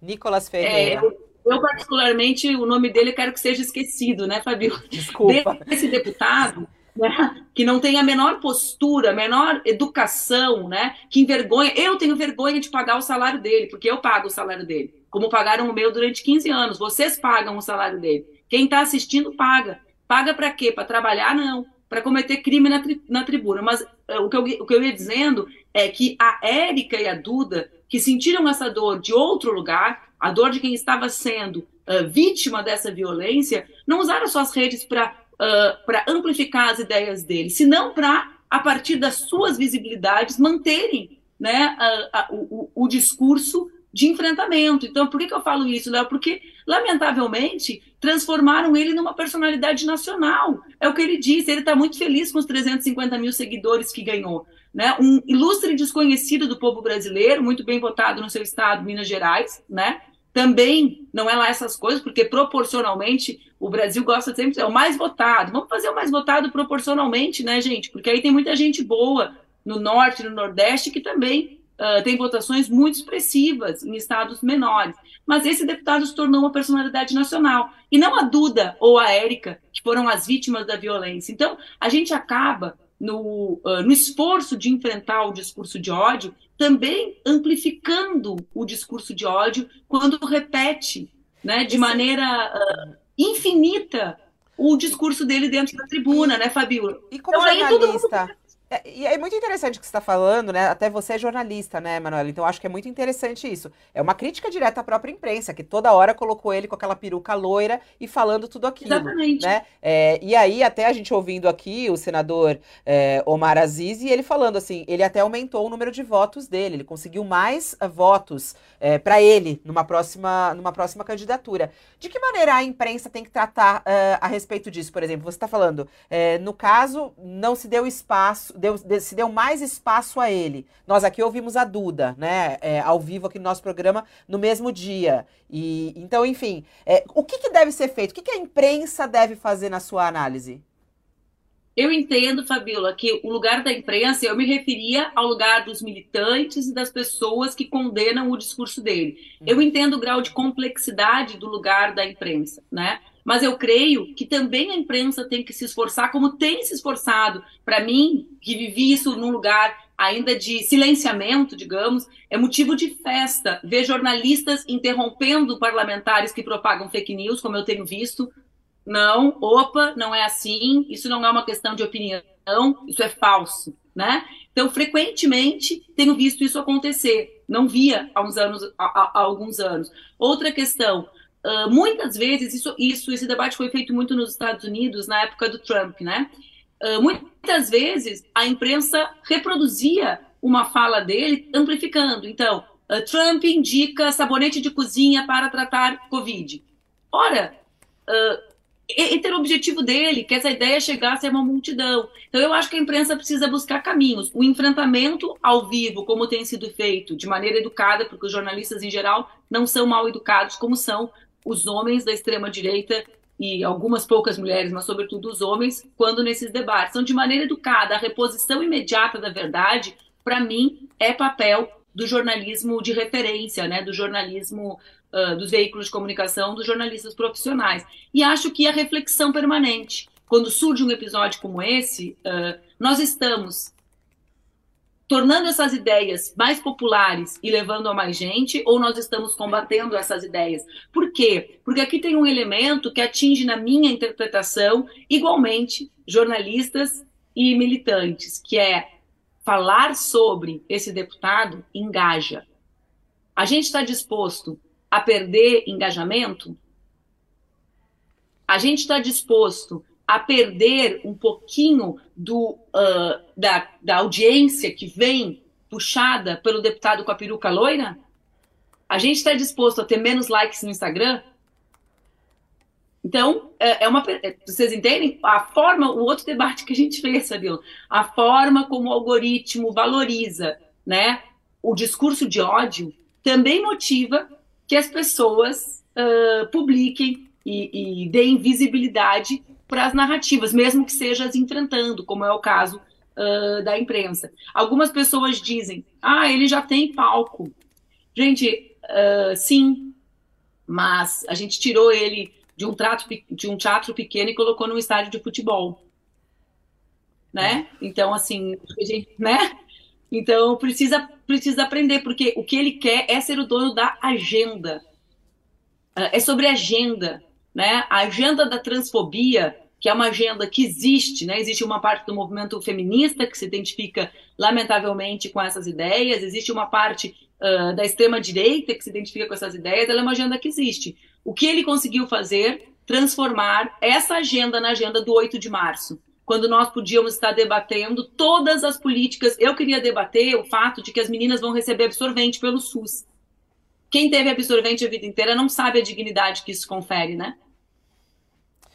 Nicolas Ferreira. É, eu, particularmente, o nome dele quero que seja esquecido, né, Fabio? Desculpa. Desse deputado, né, que não tem a menor postura, a menor educação, né, que envergonha. Eu tenho vergonha de pagar o salário dele, porque eu pago o salário dele, como pagaram o meu durante 15 anos. Vocês pagam o salário dele. Quem está assistindo paga. Paga para quê? Para trabalhar? Não. Para cometer crime na, tri na tribuna. Mas uh, o, que eu, o que eu ia dizendo é que a Érica e a Duda, que sentiram essa dor de outro lugar, a dor de quem estava sendo uh, vítima dessa violência, não usaram suas redes para uh, amplificar as ideias dele, senão para, a partir das suas visibilidades, manterem né, o, o, discurso de enfrentamento. Então, por que, que eu falo isso, Léo? Porque, lamentavelmente, transformaram ele numa personalidade nacional. É o que ele disse, ele está muito feliz com os 350 mil seguidores que ganhou. Né? Um ilustre desconhecido do povo brasileiro, muito bem votado no seu estado, Minas Gerais, né? Também não é lá essas coisas, porque proporcionalmente o Brasil gosta sempre ser o mais votado. Vamos fazer o mais votado proporcionalmente, né, gente? Porque aí tem muita gente boa no norte, no nordeste, que também uh, tem votações muito expressivas em estados menores. Mas esse deputado se tornou uma personalidade nacional. E não a Duda ou a Érica, que foram as vítimas da violência. Então, a gente acaba no, uh, no esforço de enfrentar o discurso de ódio, também amplificando o discurso de ódio quando repete né, de maneira uh, infinita o discurso dele dentro da tribuna, né, Fabiola? E como então, jornalista, é, e é muito interessante o que você está falando, né? Até você é jornalista, né, Manuela? Então acho que é muito interessante isso. É uma crítica direta à própria imprensa, que toda hora colocou ele com aquela peruca loira e falando tudo aquilo. Exatamente. Né? É, e aí, até a gente ouvindo aqui o senador é, Omar Aziz, e ele falando assim, ele até aumentou o número de votos dele, ele conseguiu mais uh, votos é, para ele numa próxima, numa próxima candidatura. De que maneira a imprensa tem que tratar uh, a respeito disso? Por exemplo, você está falando, é, no caso, não se deu espaço deu, se deu mais espaço a ele. Nós aqui ouvimos a Duda, né, é, ao vivo aqui no nosso programa, no mesmo dia. E Então, enfim, é, o que, que, deve ser feito? O que, que a imprensa deve fazer na sua análise? Eu entendo, Fabiola, que o lugar da imprensa, eu me referia ao lugar dos militantes e das pessoas que condenam o discurso dele. Eu entendo o grau de complexidade do lugar da imprensa, né? Mas eu creio que também a imprensa tem que se esforçar, como tem se esforçado. Para mim, que vivi isso num lugar ainda de silenciamento, digamos, é motivo de festa ver jornalistas interrompendo parlamentares que propagam fake news, como eu tenho visto. Não, opa, não é assim, isso não é uma questão de opinião, isso é falso, né? Então, frequentemente, tenho visto isso acontecer. Não via há uns anos, há, há alguns anos. Outra questão, Uh, muitas vezes, isso, isso, esse debate foi feito muito nos Estados Unidos na época do Trump, né? Uh, muitas vezes a imprensa reproduzia uma fala dele amplificando. Então, uh, Trump indica sabonete de cozinha para tratar Covid. Ora, e, ter o objetivo dele, que essa ideia chegasse a uma multidão. Então, eu acho que a imprensa precisa buscar caminhos. O enfrentamento ao vivo, como tem sido feito, de maneira educada, porque os jornalistas, em geral, não são mal educados, como são os homens da extrema-direita e algumas poucas mulheres, mas sobretudo os homens, quando nesses debates. São de maneira educada. A reposição imediata da verdade, para mim, é papel do jornalismo de referência, né, do jornalismo uh, dos veículos de comunicação, dos jornalistas profissionais. E acho que a reflexão permanente, quando surge um episódio como esse, uh, nós estamos tornando essas ideias mais populares e levando a mais gente, ou nós estamos combatendo essas ideias? Por quê? Porque aqui tem um elemento que atinge, na minha interpretação, igualmente jornalistas e militantes, que é falar sobre esse deputado engaja. A gente está disposto a perder engajamento? A gente está disposto a perder um pouquinho do, uh, da, da audiência que vem puxada pelo deputado com a peruca loira? A gente está disposto a ter menos likes no Instagram? Então, é, é uma. É, vocês entendem? A forma, o outro debate que a gente fez, Fabio, a forma como o algoritmo valoriza né, o discurso de ódio também motiva que as pessoas uh, publiquem e, e, deem visibilidade para as narrativas, mesmo que seja as enfrentando, como é o caso uh, da imprensa. Algumas pessoas dizem, ah, ele já tem palco. Gente, uh, sim, mas a gente tirou ele de um, trato, de um teatro pequeno e colocou num estádio de futebol. Né? Então, assim, gente, né? Então, precisa, precisa aprender, porque o que ele quer é ser o dono da agenda. É sobre agenda, né? A agenda da transfobia, que é uma agenda que existe, né? Existe uma parte do movimento feminista que se identifica, lamentavelmente, com essas ideias, existe uma parte uh, da extrema-direita que se identifica com essas ideias, ela é uma agenda que existe. O que ele conseguiu fazer? Transformar essa agenda na agenda do 8 de março quando nós podíamos estar debatendo todas as políticas. Eu queria debater o fato de que as meninas vão receber absorvente pelo SUS. Quem teve absorvente a vida inteira não sabe a dignidade que isso confere, né?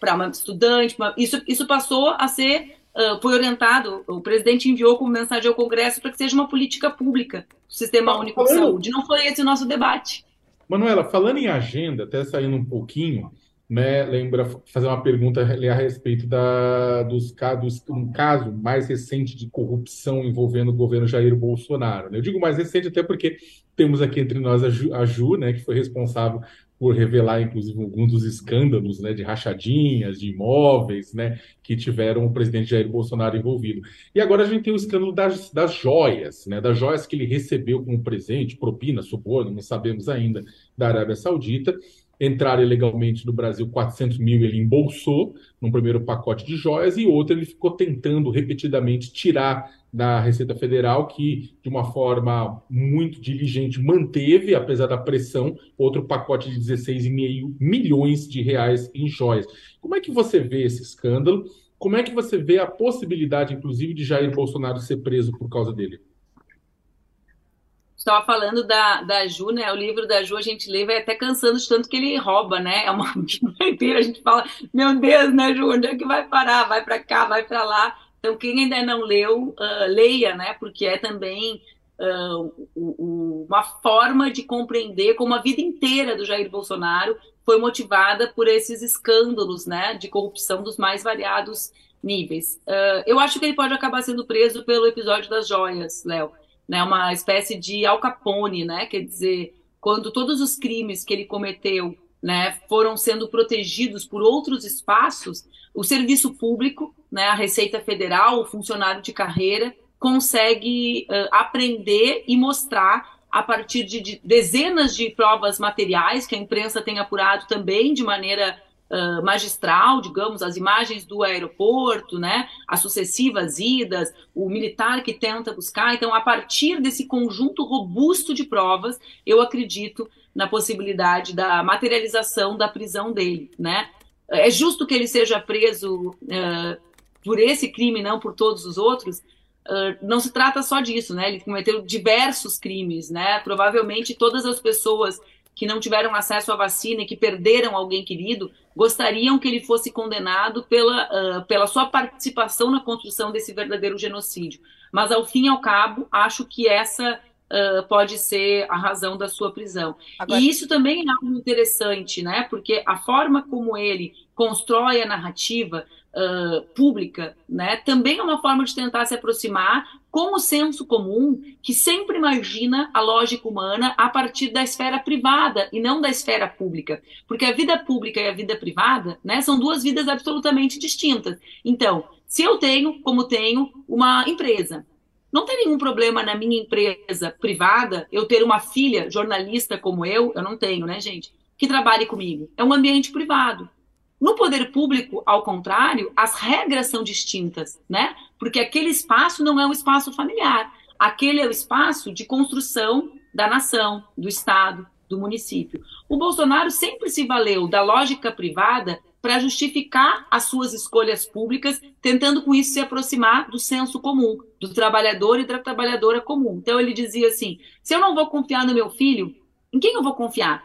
Para uma estudante, uma... Isso, isso passou a ser, uh, foi orientado, o presidente enviou como mensagem ao Congresso para que seja uma política pública, o Sistema Único de Saúde. Não foi esse o nosso debate. Manuela, falando em agenda, até saindo um pouquinho, né, lembra fazer uma pergunta a respeito da, dos casos, um caso mais recente de corrupção envolvendo o governo Jair Bolsonaro. Né? Eu digo mais recente até porque temos aqui entre nós a Ju, a Ju né, que foi responsável por revelar, inclusive, alguns dos escândalos né, de rachadinhas, de imóveis, né, que tiveram o presidente Jair Bolsonaro envolvido. E agora a gente tem o escândalo das, das joias, né, das joias que ele recebeu como presente, propina, suborno, não sabemos ainda, da Arábia Saudita entraram ilegalmente no Brasil 400 mil, ele embolsou num primeiro pacote de joias, e outro ele ficou tentando repetidamente tirar da Receita Federal, que de uma forma muito diligente manteve, apesar da pressão, outro pacote de 16,5 milhões de reais em joias. Como é que você vê esse escândalo? Como é que você vê a possibilidade, inclusive, de Jair Bolsonaro ser preso por causa dele? estava falando da, da Ju, né? O livro da Ju a gente lê vai até cansando de tanto que ele rouba, né? É uma inteira, a gente fala, meu Deus, né, Ju? Onde é que vai parar? Vai para cá, vai para lá. Então, quem ainda não leu, uh, leia, né? Porque é também uh, uma forma de compreender como a vida inteira do Jair Bolsonaro foi motivada por esses escândalos, né? De corrupção dos mais variados níveis. Uh, eu acho que ele pode acabar sendo preso pelo episódio das joias, Léo né, uma espécie de Al Capone, né, quer dizer, quando todos os crimes que ele cometeu né, foram sendo protegidos por outros espaços, o serviço público, né, a Receita Federal, o funcionário de carreira, consegue uh, aprender e mostrar a partir de, de, dezenas de provas materiais que a imprensa tem apurado também de maneira uh, magistral, digamos, as imagens do aeroporto, né, as sucessivas idas, o militar que tenta buscar. Então, a partir desse conjunto robusto de provas, eu acredito na possibilidade da materialização da prisão dele, né? É justo que ele seja preso uh, por esse crime, não por todos os outros. Uh, não se trata só disso, né? Ele cometeu diversos crimes, né? Provavelmente todas as pessoas que não tiveram acesso à vacina e que perderam alguém querido, gostariam que ele fosse condenado pela, uh, pela sua participação na construção desse verdadeiro genocídio. Mas, ao fim e ao cabo, acho que essa uh, pode ser a razão da sua prisão. Agora... E isso também é algo interessante, né? Porque a forma como ele constrói a narrativa uh, pública, né, também é uma forma de tentar se aproximar com o senso comum que sempre imagina a lógica humana a partir da esfera privada e não da esfera pública. Porque a vida pública e a vida privada né, são duas vidas absolutamente distintas. Então, se eu tenho, como tenho, uma empresa, não tem nenhum problema na minha empresa privada eu ter uma filha jornalista como eu, eu não tenho, né, gente, que trabalhe comigo. É um ambiente privado. No poder público, ao contrário, as regras são distintas, né? Porque aquele espaço não é um espaço familiar. Aquele é o espaço de construção da nação, do Estado, do município. O Bolsonaro sempre se valeu da lógica privada para justificar as suas escolhas públicas, tentando com isso se aproximar do senso comum, do trabalhador e da trabalhadora comum. Então ele dizia assim: se eu não vou confiar no meu filho, em quem eu vou confiar?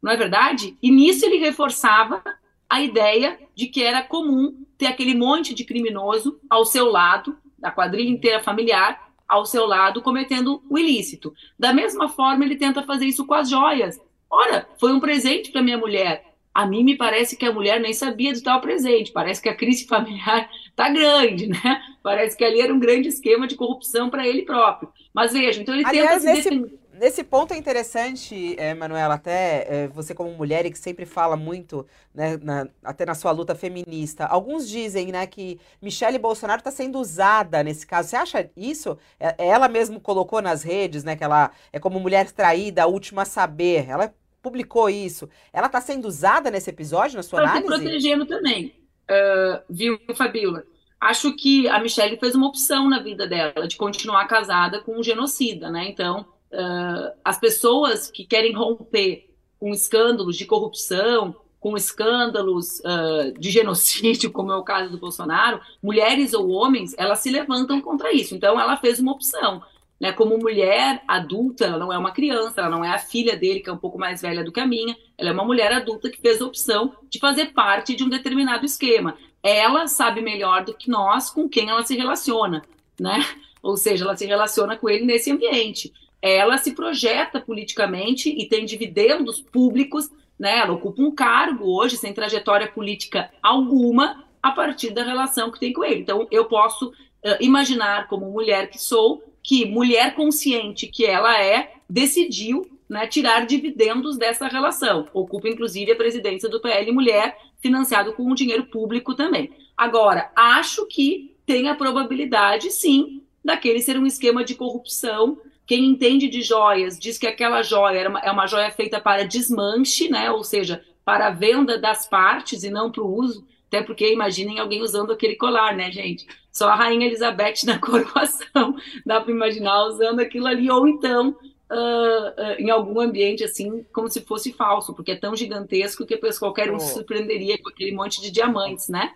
Não é verdade? E nisso ele reforçava a ideia de que era comum ter aquele monte de criminoso ao seu lado, da quadrilha inteira familiar, ao seu lado, cometendo o ilícito. Da mesma forma, ele tenta fazer isso com as joias. Ora, foi um presente para minha mulher. A mim me parece que a mulher nem sabia do tal presente. Parece que a crise familiar está grande, né? Parece que ali era um grande esquema de corrupção para ele próprio. Mas veja, então ele Aliás, tenta se nesse... Nesse ponto é interessante, é, Manuela, até é, você como mulher e que sempre fala muito, né, na, até na sua luta feminista, alguns dizem né, que Michele Bolsonaro está sendo usada nesse caso. Você acha isso? É, ela mesmo colocou nas redes, né, que ela é como mulher traída, a última a saber. Ela publicou isso. Ela está sendo usada nesse episódio, na sua tá análise? Está protegendo também, uh, viu, Fabíola? Acho que a Michelle fez uma opção na vida dela de continuar casada com um genocida, né? Então, uh, as pessoas que querem romper com escândalos de corrupção, com escândalos uh, de genocídio, como é o caso do Bolsonaro, mulheres ou homens, elas se levantam contra isso. Então, ela fez uma opção. Né? Como mulher adulta, ela não é uma criança, ela não é a filha dele, que é um pouco mais velha do que a minha, ela é uma mulher adulta que fez a opção de fazer parte de um determinado esquema. Ela sabe melhor do que nós com quem ela se relaciona, né? Ou seja, ela se relaciona com ele nesse ambiente ela se projeta politicamente e tem dividendos públicos, né? Ela ocupa um cargo hoje sem trajetória política alguma a partir da relação que tem com ele. Então, eu posso uh, imaginar, como mulher que sou, que mulher consciente que ela é, decidiu né, tirar dividendos dessa relação. Ocupa, inclusive, a presidência do PL Mulher, financiado com um dinheiro público também. Agora, acho que tem a probabilidade, sim, daquele ser um esquema de corrupção quem entende de joias diz que aquela joia uma, é uma joia feita para desmanche, né? Ou seja, para a venda das partes e não para o uso. Até porque imaginem alguém usando aquele colar, né, gente? Só a Rainha Elizabeth na coroação dá para imaginar usando aquilo ali, ou então uh, uh, em algum ambiente assim, como se fosse falso, porque é tão gigantesco que qualquer um oh. se surpreenderia com aquele monte de diamantes, né?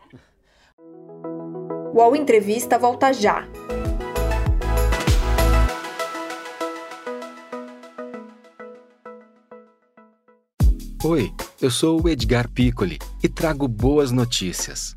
O UOL Entrevista volta já. Oi, eu sou o Edgar Piccoli e trago boas notícias.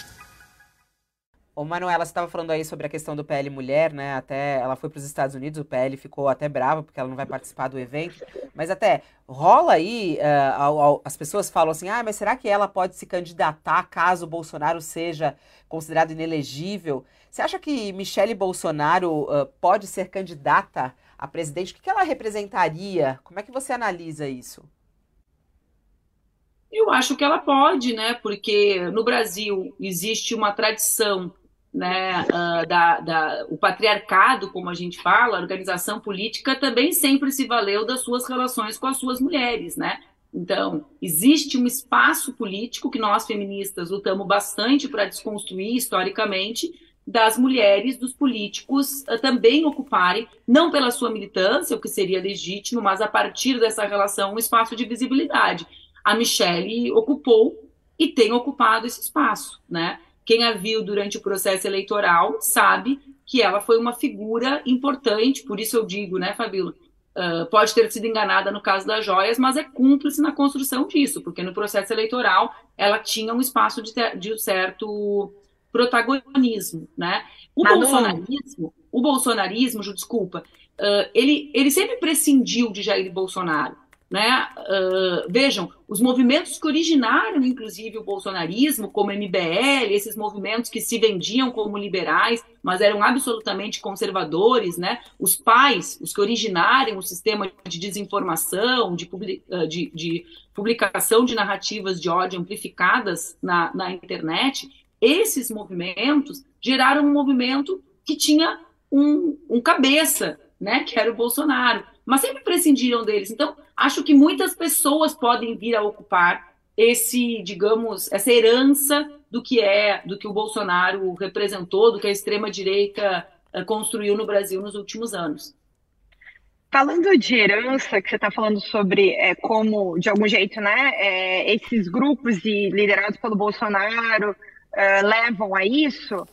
Ô, Manuela, você estava falando aí sobre a questão do PL Mulher, né? Até ela foi para os Estados Unidos, o PL ficou até bravo porque ela não vai participar do evento. Mas até rola aí, uh, ao, ao, as pessoas falam assim: ah, mas será que ela pode se candidatar caso o Bolsonaro seja considerado inelegível? Você acha que Michele Bolsonaro uh, pode ser candidata a presidente? O que, que ela representaria? Como é que você analisa isso? Eu acho que ela pode, né? Porque no Brasil existe uma tradição né, uh, da, da, o patriarcado, como a gente fala, a organização política também sempre se valeu das suas relações com as suas mulheres, né? Então, existe um espaço político que nós feministas lutamos bastante para desconstruir historicamente, das mulheres, dos políticos uh, também ocuparem, não pela sua militância, o que seria legítimo, mas a partir dessa relação, um espaço de visibilidade. A Michelle ocupou e tem ocupado esse espaço, né? Quem a viu durante o processo eleitoral sabe que ela foi uma figura importante, por isso eu digo, né, Fabíola, Uh, pode ter sido enganada no caso das joias, mas é cúmplice na construção disso, porque no processo eleitoral ela tinha um espaço de, ter, de certo protagonismo, né? O Manu. bolsonarismo, o bolsonarismo, desculpa, uh, ele, ele sempre prescindiu de Jair Bolsonaro. Né? Uh, vejam, os movimentos que originaram, inclusive, o bolsonarismo, como MBL, esses movimentos que se vendiam como liberais, mas eram absolutamente conservadores, né? os pais, os que originaram o sistema de desinformação, de, public, uh, de, de publicação de narrativas de ódio amplificadas na, na internet, esses movimentos geraram um movimento que tinha um, um cabeça, né? que era o Bolsonaro mas sempre prescindiram deles. Então, acho que muitas pessoas podem vir a ocupar esse, digamos, essa herança do que é, do que o Bolsonaro representou, do que a extrema direita uh, construiu no Brasil nos últimos anos. Falando de herança, que você está falando sobre é, como, de algum jeito, né, é, esses grupos e liderados pelo Bolsonaro é, levam a isso,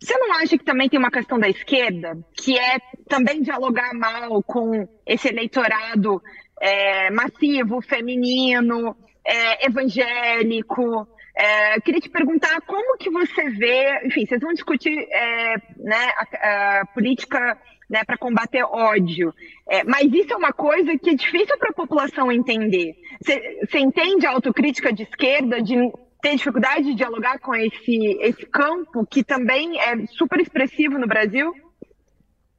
você não acha que também tem uma questão da esquerda, que é também dialogar mal com esse eleitorado é, massivo, feminino, é, evangélico? É, queria te perguntar como que você vê, enfim, vocês vão discutir é, né, a, a, política né, para combater ódio, é, mas isso é uma coisa que é difícil para a população entender. Você entende a autocrítica de esquerda, de tem dificuldade de dialogar com esse, esse campo que também é super expressivo no Brasil?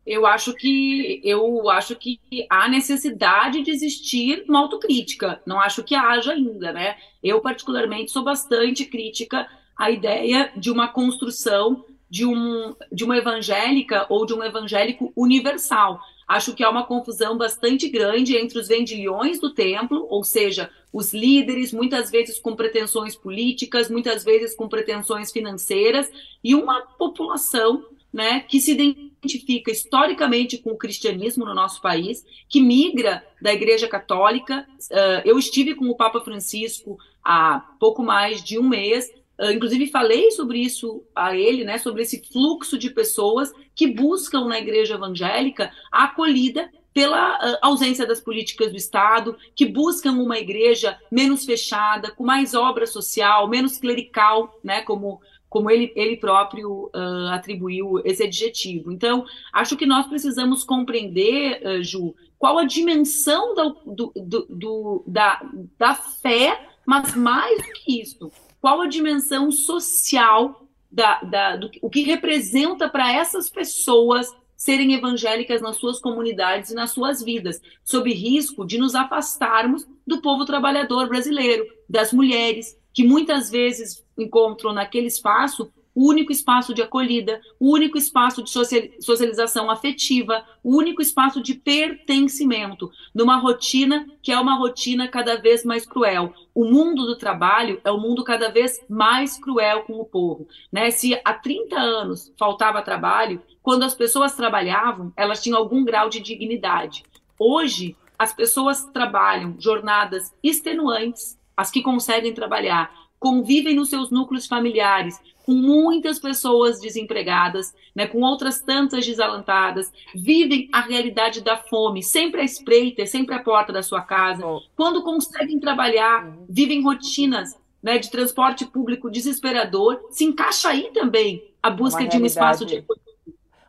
Eu acho que eu acho que há necessidade de existir uma autocrítica. Não acho que haja ainda, né? Eu particularmente sou bastante crítica à ideia de uma construção de, um, de uma evangélica ou de um evangélico universal. Acho que há uma confusão bastante grande entre os vendilhões do templo, ou seja, os líderes, muitas vezes com pretensões políticas, muitas vezes com pretensões financeiras, e uma população né, que se identifica historicamente com o cristianismo no nosso país, que migra da Igreja Católica. Uh, eu estive com o Papa Francisco há pouco mais de um mês Uh, inclusive falei sobre isso a ele, né, sobre esse fluxo de pessoas que buscam na igreja evangélica a acolhida pela uh, ausência das políticas do Estado, que buscam uma igreja menos fechada, com mais obra social, menos clerical, né, como, como ele, ele próprio uh, atribuiu esse adjetivo. Então, acho que nós precisamos compreender, uh, Ju, qual a dimensão do, do, do, do, da, da fé, mas mais do que isso, qual a dimensão social da, da, do o que representa para essas pessoas serem evangélicas nas suas comunidades e nas suas vidas, sob risco de nos afastarmos do povo trabalhador brasileiro, das mulheres, que muitas vezes encontram naquele espaço o único espaço de acolhida, o único espaço de socialização afetiva, o único espaço de pertencimento, numa rotina que é uma rotina cada vez mais cruel. O mundo do trabalho é um mundo cada vez mais cruel com o povo. Né? Se há 30 anos faltava trabalho, quando as pessoas trabalhavam, elas tinham algum grau de dignidade. Hoje, as pessoas trabalham jornadas extenuantes, as que conseguem trabalhar, convivem nos seus núcleos familiares, com muitas pessoas desempregadas, né, com outras tantas desalentadas, vivem a realidade da fome, sempre à espreita, sempre à porta da sua casa. Quando conseguem trabalhar, uhum. vivem rotinas né, de transporte público desesperador, se encaixa aí também a busca de um espaço de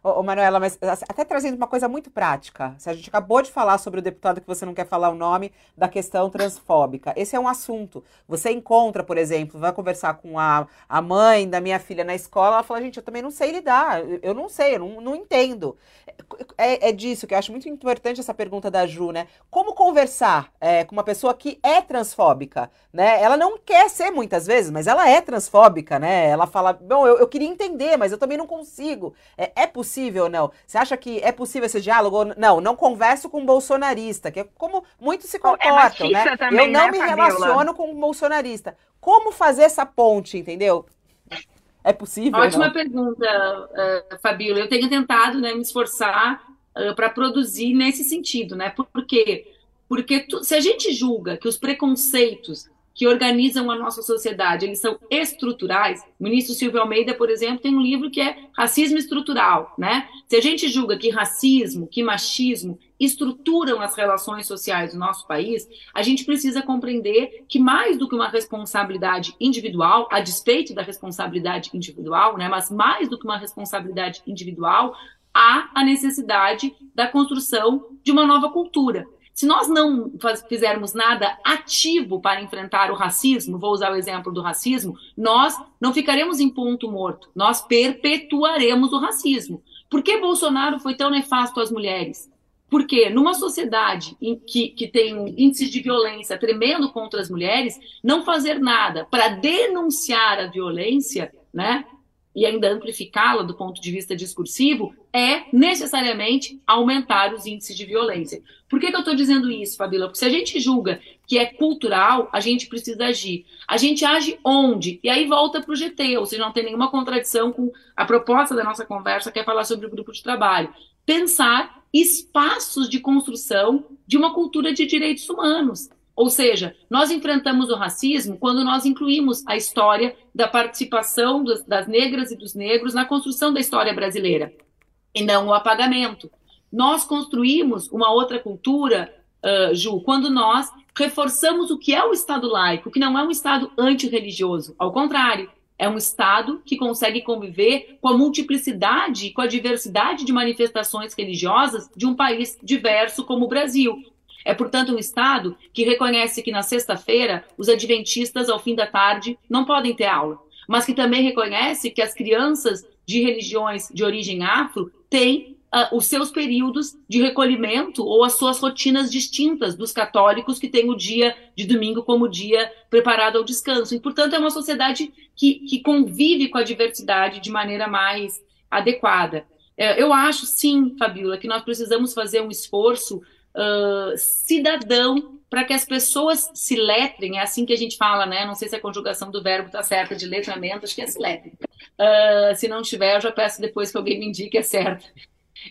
Ô, Manuela, mas até trazendo uma coisa muito prática. Se a gente acabou de falar sobre o deputado que você não quer falar o nome da questão transfóbica. Esse é um assunto. Você encontra, por exemplo, vai conversar com a, a mãe da minha filha na escola, ela fala, gente, eu também não sei lidar, eu não sei, eu não, não entendo. É, é disso que eu acho muito importante essa pergunta da Ju, né? Como conversar é, com uma pessoa que é transfóbica, né? Ela não quer ser muitas vezes, mas ela é transfóbica, né? Ela fala, bom, eu, eu queria entender, mas eu também não consigo. É, é possível possível ou não? Você acha que é possível esse diálogo? Não, não converso com um bolsonarista, que é como muitos se é comportam, é né? Também, Eu não né, me Fabiola? relaciono com um bolsonarista. Como fazer essa ponte, entendeu? É possível? Ótima pergunta, uh, Fabíola. Eu tenho tentado né, me esforçar uh, para produzir nesse sentido, né? Por quê? Porque tu, se a gente julga que os preconceitos que organizam a nossa sociedade, eles são estruturais. O ministro Silvio Almeida, por exemplo, tem um livro que é Racismo Estrutural, né? Se a gente julga que racismo, que machismo estruturam as relações sociais do nosso país, a gente precisa compreender que mais do que uma responsabilidade individual, a despeito da responsabilidade individual, né, mas mais do que uma responsabilidade individual, há a necessidade da construção de uma nova cultura. Se nós não fizermos nada ativo para enfrentar o racismo, vou usar o exemplo do racismo, nós não ficaremos em ponto morto, nós perpetuaremos o racismo. Por que Bolsonaro foi tão nefasto às mulheres? Porque numa sociedade em que, que tem um índice de violência tremendo contra as mulheres, não fazer nada para denunciar a violência, né, e ainda amplificá-la do ponto de vista discursivo, é necessariamente aumentar os índices de violência. Por que, que eu estou dizendo isso, Fabíola? Porque se a gente julga que é cultural, a gente precisa agir. A gente age onde? E aí volta para o GT, ou seja, não tem nenhuma contradição com a proposta da nossa conversa, que é falar sobre o grupo de trabalho. Pensar espaços de construção de uma cultura de direitos humanos. Ou seja, nós enfrentamos o racismo quando nós incluímos a história da participação dos, das negras e dos negros na construção da história brasileira, e não o apagamento. Nós construímos uma outra cultura, uh, Ju, quando nós reforçamos o que é o Estado laico, que não é um Estado antirreligioso. Ao contrário, é um Estado que consegue conviver com a multiplicidade, com a diversidade de manifestações religiosas de um país diverso como o Brasil. É, portanto, um Estado que reconhece que na sexta-feira os adventistas, ao fim da tarde, não podem ter aula, mas que também reconhece que as crianças de religiões de origem afro têm uh, os seus períodos de recolhimento ou as suas rotinas distintas dos católicos que têm o dia de domingo como dia preparado ao descanso. E, portanto, é uma sociedade que, que convive com a diversidade de maneira mais adequada. É, eu acho, sim, Fabíola, que nós precisamos fazer um esforço uh, cidadão para que as pessoas se letrem, é assim que a gente fala, né? Não sei se a conjugação do verbo está certa de letramento, acho que é se letrem. Uh, se não tiver, eu já peço depois que alguém me indique é certo.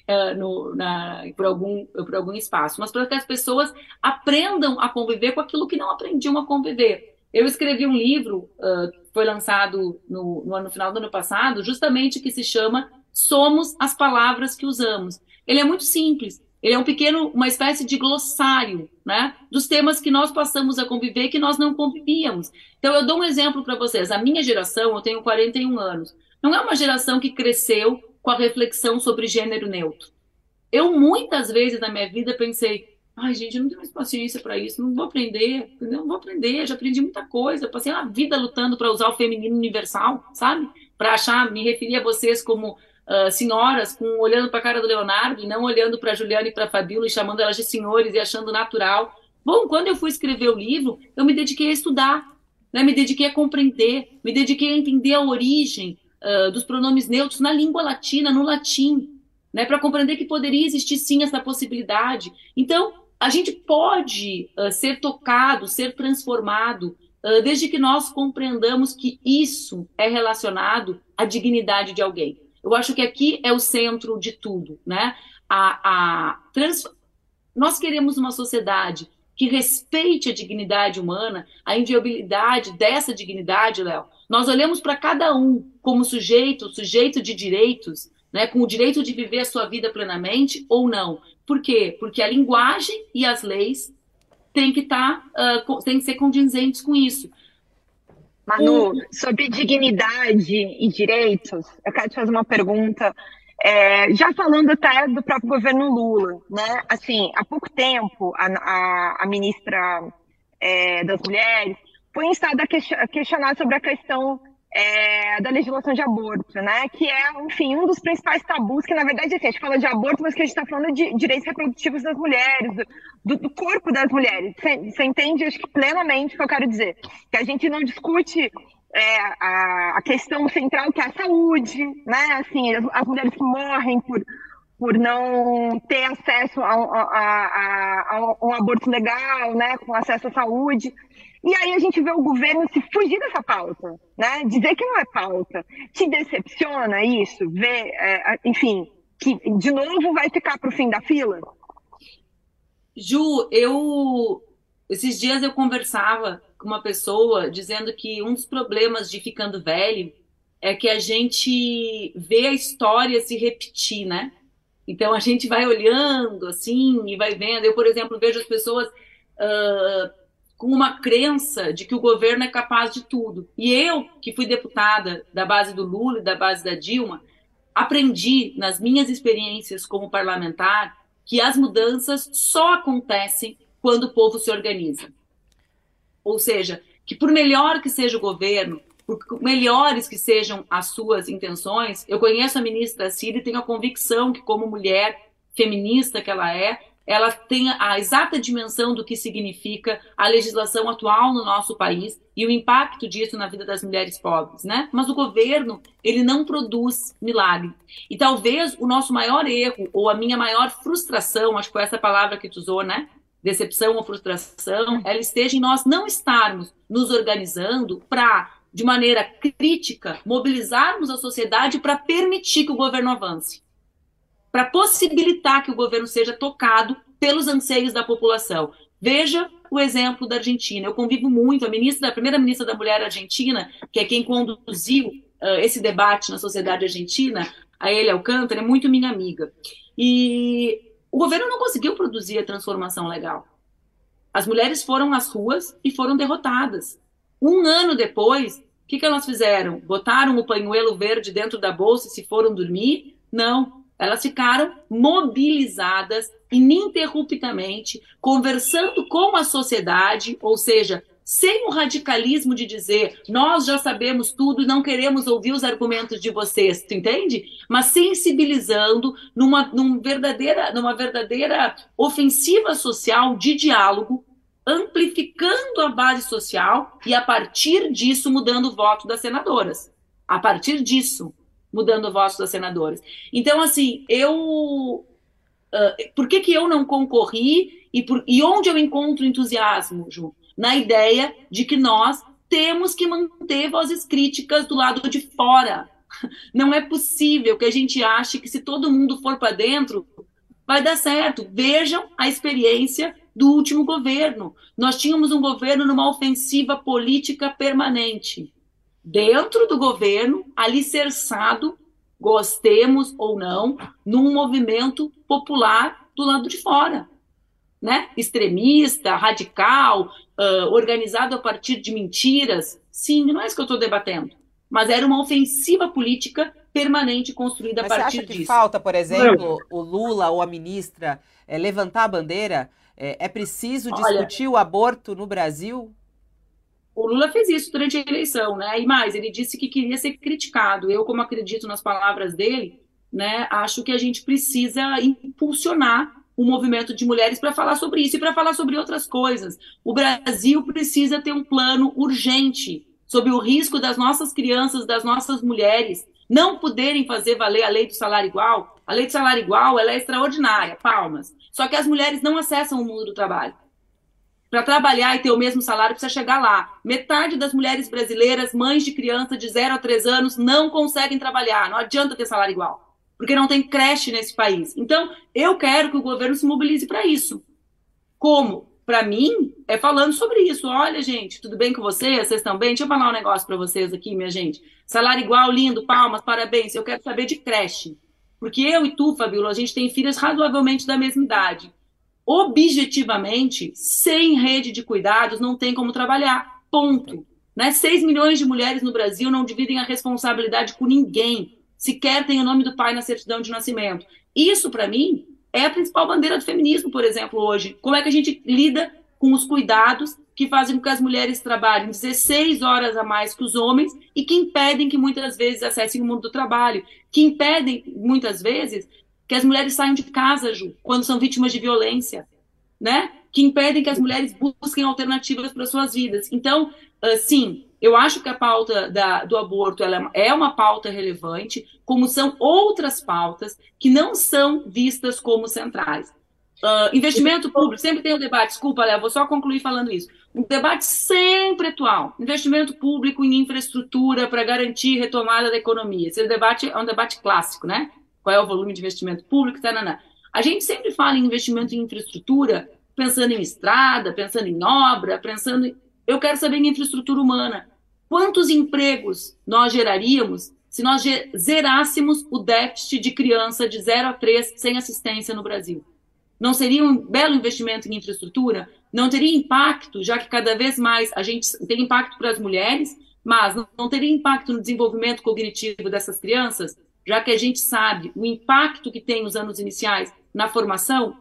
Uh, no, na, por, algum, por algum espaço, mas para que as pessoas aprendam a conviver com aquilo que não aprendiam a conviver. Eu escrevi um livro, uh, foi lançado no, no, no final do ano passado, justamente que se chama Somos as Palavras que Usamos. Ele é muito simples, ele é um pequeno, uma espécie de glossário, né, dos temas que nós passamos a conviver que nós não convivíamos. Então, eu dou um exemplo para vocês. A minha geração, eu tenho 41 anos, não é uma geração que cresceu com a reflexão sobre gênero neutro. Eu, muitas vezes na minha vida, pensei, ai, gente, eu não tenho mais paciência para isso, não vou aprender, não vou aprender, já aprendi muita coisa, passei a vida lutando para usar o feminino universal, sabe? Para achar, me referir a vocês como uh, senhoras com olhando para a cara do Leonardo e não olhando para a Juliana e para a Fabíola e chamando elas de senhores e achando natural. Bom, quando eu fui escrever o livro, eu me dediquei a estudar, né? me dediquei a compreender, me dediquei a entender a origem uh, dos pronomes neutros na língua latina, no latim, né? para compreender que poderia existir sim essa possibilidade. Então, a gente pode uh, ser tocado, ser transformado, uh, desde que nós compreendamos que isso é relacionado à dignidade de alguém. Eu acho que aqui é o centro de tudo, né? A, a trans... Nós queremos uma sociedade que respeite a dignidade humana, a inviolabilidade dessa dignidade, Léo. Nós olhamos para cada um como sujeito, sujeito de direitos, né, com o direito de viver a sua vida plenamente ou não. Por quê? Porque a linguagem e as leis têm que, tá, uh, têm que ser condizentes com isso. Manu, sobre dignidade e direitos, eu quero te fazer uma pergunta. É, já falando até do próprio governo Lula, né? Assim, há pouco tempo, a, a, a ministra é, das Mulheres foi instada a questionar sobre a questão é, da legislação de aborto, né? Que é, enfim, um dos principais tabus, que na verdade assim, a gente fala de aborto, mas que a gente está falando de direitos reprodutivos das mulheres, do, do corpo das mulheres. Você entende, acho que plenamente o que eu quero dizer. Que a gente não discute é, a, a, questão central que é a saúde, né? Assim, as, as mulheres que morrem por, por não ter acesso a, a, a, a, um aborto legal, né? Com acesso à saúde. E aí a gente vê o governo se fugir dessa pauta, né? Dizer que não é pauta. Te decepciona isso? Ver, é, enfim, que de novo vai ficar para o fim da fila? Ju, eu esses dias eu conversava com uma pessoa dizendo que um dos problemas de ficando velho é que a gente vê a história se repetir, né? Então a gente vai olhando assim e vai vendo. Eu, por exemplo, vejo as pessoas uh, com uma crença de que o governo é capaz de tudo. E eu, que fui deputada da base do Lula e da base da Dilma, aprendi nas minhas experiências como parlamentar que as mudanças só acontecem quando o povo se organiza. Ou seja, que por melhor que seja o governo, por melhores que sejam as suas intenções, eu conheço a ministra Cida e tenho a convicção que, como mulher feminista que ela é, ela tem a exata dimensão do que significa a legislação atual no nosso país e o impacto disso na vida das mulheres pobres, né? Mas o governo, ele não produz milagre. E talvez o nosso maior erro, ou a minha maior frustração, acho que foi essa palavra que tu usou, né? decepção ou frustração, ela esteja em nós não estarmos nos organizando para, de maneira crítica, mobilizarmos a sociedade para permitir que o governo avance, para possibilitar que o governo seja tocado pelos anseios da população. Veja o exemplo da Argentina. Eu convivo muito, a ministra, a primeira ministra da Mulher Argentina, que é quem conduziu uh, esse debate na sociedade argentina, a Elia Alcântara, é muito minha amiga. E o governo não conseguiu produzir a transformação legal. As mulheres foram às ruas e foram derrotadas. Um ano depois, o que, que elas fizeram? Botaram o pañuelo verde dentro da bolsa e se foram dormir? Não. Elas ficaram mobilizadas ininterruptamente, conversando com a sociedade, ou seja, sem o radicalismo de dizer nós já sabemos tudo e não queremos ouvir os argumentos de vocês, tu entende? Mas sensibilizando numa, numa, verdadeira, numa verdadeira ofensiva social de diálogo, amplificando a base social e a partir disso mudando o voto das senadoras. A partir disso, mudando o voto das senadoras. Então, assim, eu. Uh, por que, que eu não concorri e, por, e onde eu encontro entusiasmo, Ju? na ideia de que nós temos que manter vozes críticas do lado de fora. Não é possível que a gente ache que se todo mundo for para dentro, vai dar certo. Vejam a experiência do último governo. Nós tínhamos um governo numa ofensiva política permanente. Dentro do governo, alicerçado, gostemos ou não, num movimento popular do lado de fora né, extremista, radical, uh, organizado a partir de mentiras. Sim, não é isso que eu estou debatendo. Mas era uma ofensiva política permanente construída Mas a partir você acha que disso. falta, por exemplo, o Lula ou a ministra é, levantar a bandeira? É, é preciso discutir Olha, o aborto no Brasil? O Lula fez isso durante a eleição, né? E mais, ele disse que queria ser criticado. Eu, como acredito nas palavras dele, né, acho que a gente precisa impulsionar um movimento de mulheres para falar sobre isso e para falar sobre outras coisas. O Brasil precisa ter um plano urgente sobre o risco das nossas crianças, das nossas mulheres não poderem fazer valer a lei do salário igual. A lei do salário igual ela é extraordinária, palmas. Só que as mulheres não acessam o mundo do trabalho. Para trabalhar e ter o mesmo salário, precisa chegar lá. Metade das mulheres brasileiras, mães de criança de 0 a 3 anos, não conseguem trabalhar. Não adianta ter salário igual porque não tem creche nesse país. Então, eu quero que o governo se mobilize para isso. Como? Para mim, é falando sobre isso. Olha, gente, tudo bem com vocês? Vocês estão bem? Deixa eu falar um negócio para vocês aqui, minha gente. Salário igual, lindo, palmas, parabéns. Eu quero saber de creche. Porque eu e tu, Fabiola, a gente tem filhas razoavelmente da mesma idade. Objetivamente, sem rede de cuidados, não tem como trabalhar. Ponto. Né? 6 milhões de mulheres no Brasil não dividem a responsabilidade com ninguém sequer tem o nome do pai na certidão de nascimento. Isso, para mim, é a principal bandeira do feminismo, por exemplo, hoje. Como é que a gente lida com os cuidados que fazem com que as mulheres trabalhem 16 horas a mais que os homens e que impedem que muitas vezes acessem o mundo do trabalho, que impedem, muitas vezes, que as mulheres saiam de casa, Ju, quando são vítimas de violência, né? que impedem que as mulheres busquem alternativas para suas vidas. Então, uh, sim, eu acho que a pauta da, do aborto é uma pauta relevante, como são outras pautas que não são vistas como centrais. Uh, investimento público, sempre tem o um debate, desculpa, Léo, vou só concluir falando isso. Um debate sempre atual. Investimento público em infraestrutura para garantir retomada da economia. Esse debate é um debate clássico, né? Qual é o volume de investimento público? Tanana. A gente sempre fala em investimento em infraestrutura, pensando em estrada, pensando em obra, pensando em. Eu quero saber em infraestrutura humana. Quantos empregos nós geraríamos se nós zerássemos o déficit de criança de 0 a 3 sem assistência no Brasil? Não seria um belo investimento em infraestrutura? Não teria impacto, já que cada vez mais a gente tem impacto para as mulheres, mas não teria impacto no desenvolvimento cognitivo dessas crianças, já que a gente sabe o impacto que tem os anos iniciais na formação?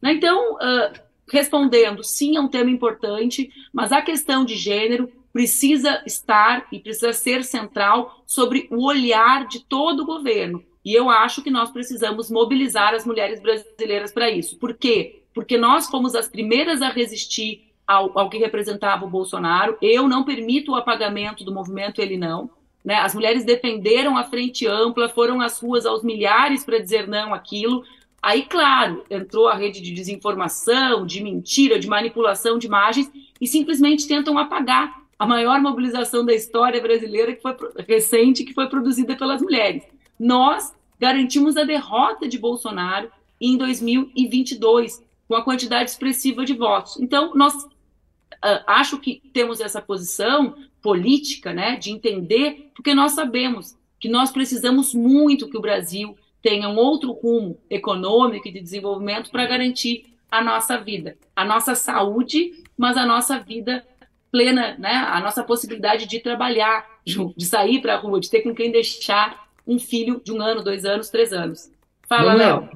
Né? Então, uh, respondendo, sim, é um tema importante, mas a questão de gênero precisa estar e precisa ser central sobre o olhar de todo o governo. E eu acho que nós precisamos mobilizar as mulheres brasileiras para isso. Por quê? Porque nós fomos as primeiras a resistir ao, ao, que representava o Bolsonaro. Eu não permito o apagamento do movimento Ele Não. Né? As mulheres defenderam a frente ampla, foram às ruas aos milhares para dizer não aquilo. Aí, claro, entrou a rede de desinformação, de mentira, de manipulação de imagens e simplesmente tentam apagar a maior mobilização da história brasileira que foi recente, que foi produzida pelas mulheres. Nós garantimos a derrota de Bolsonaro em 2022, com a quantidade expressiva de votos. Então, nós uh, acho que temos essa posição política, né, de entender, porque nós sabemos que nós precisamos muito que o Brasil tenha um outro rumo econômico e de desenvolvimento para garantir a nossa vida, a nossa saúde, mas a nossa vida plena, né? A nossa possibilidade de trabalhar, de sair para a rua, de ter com quem deixar um filho de um ano, dois anos, três anos. Fala, Léo.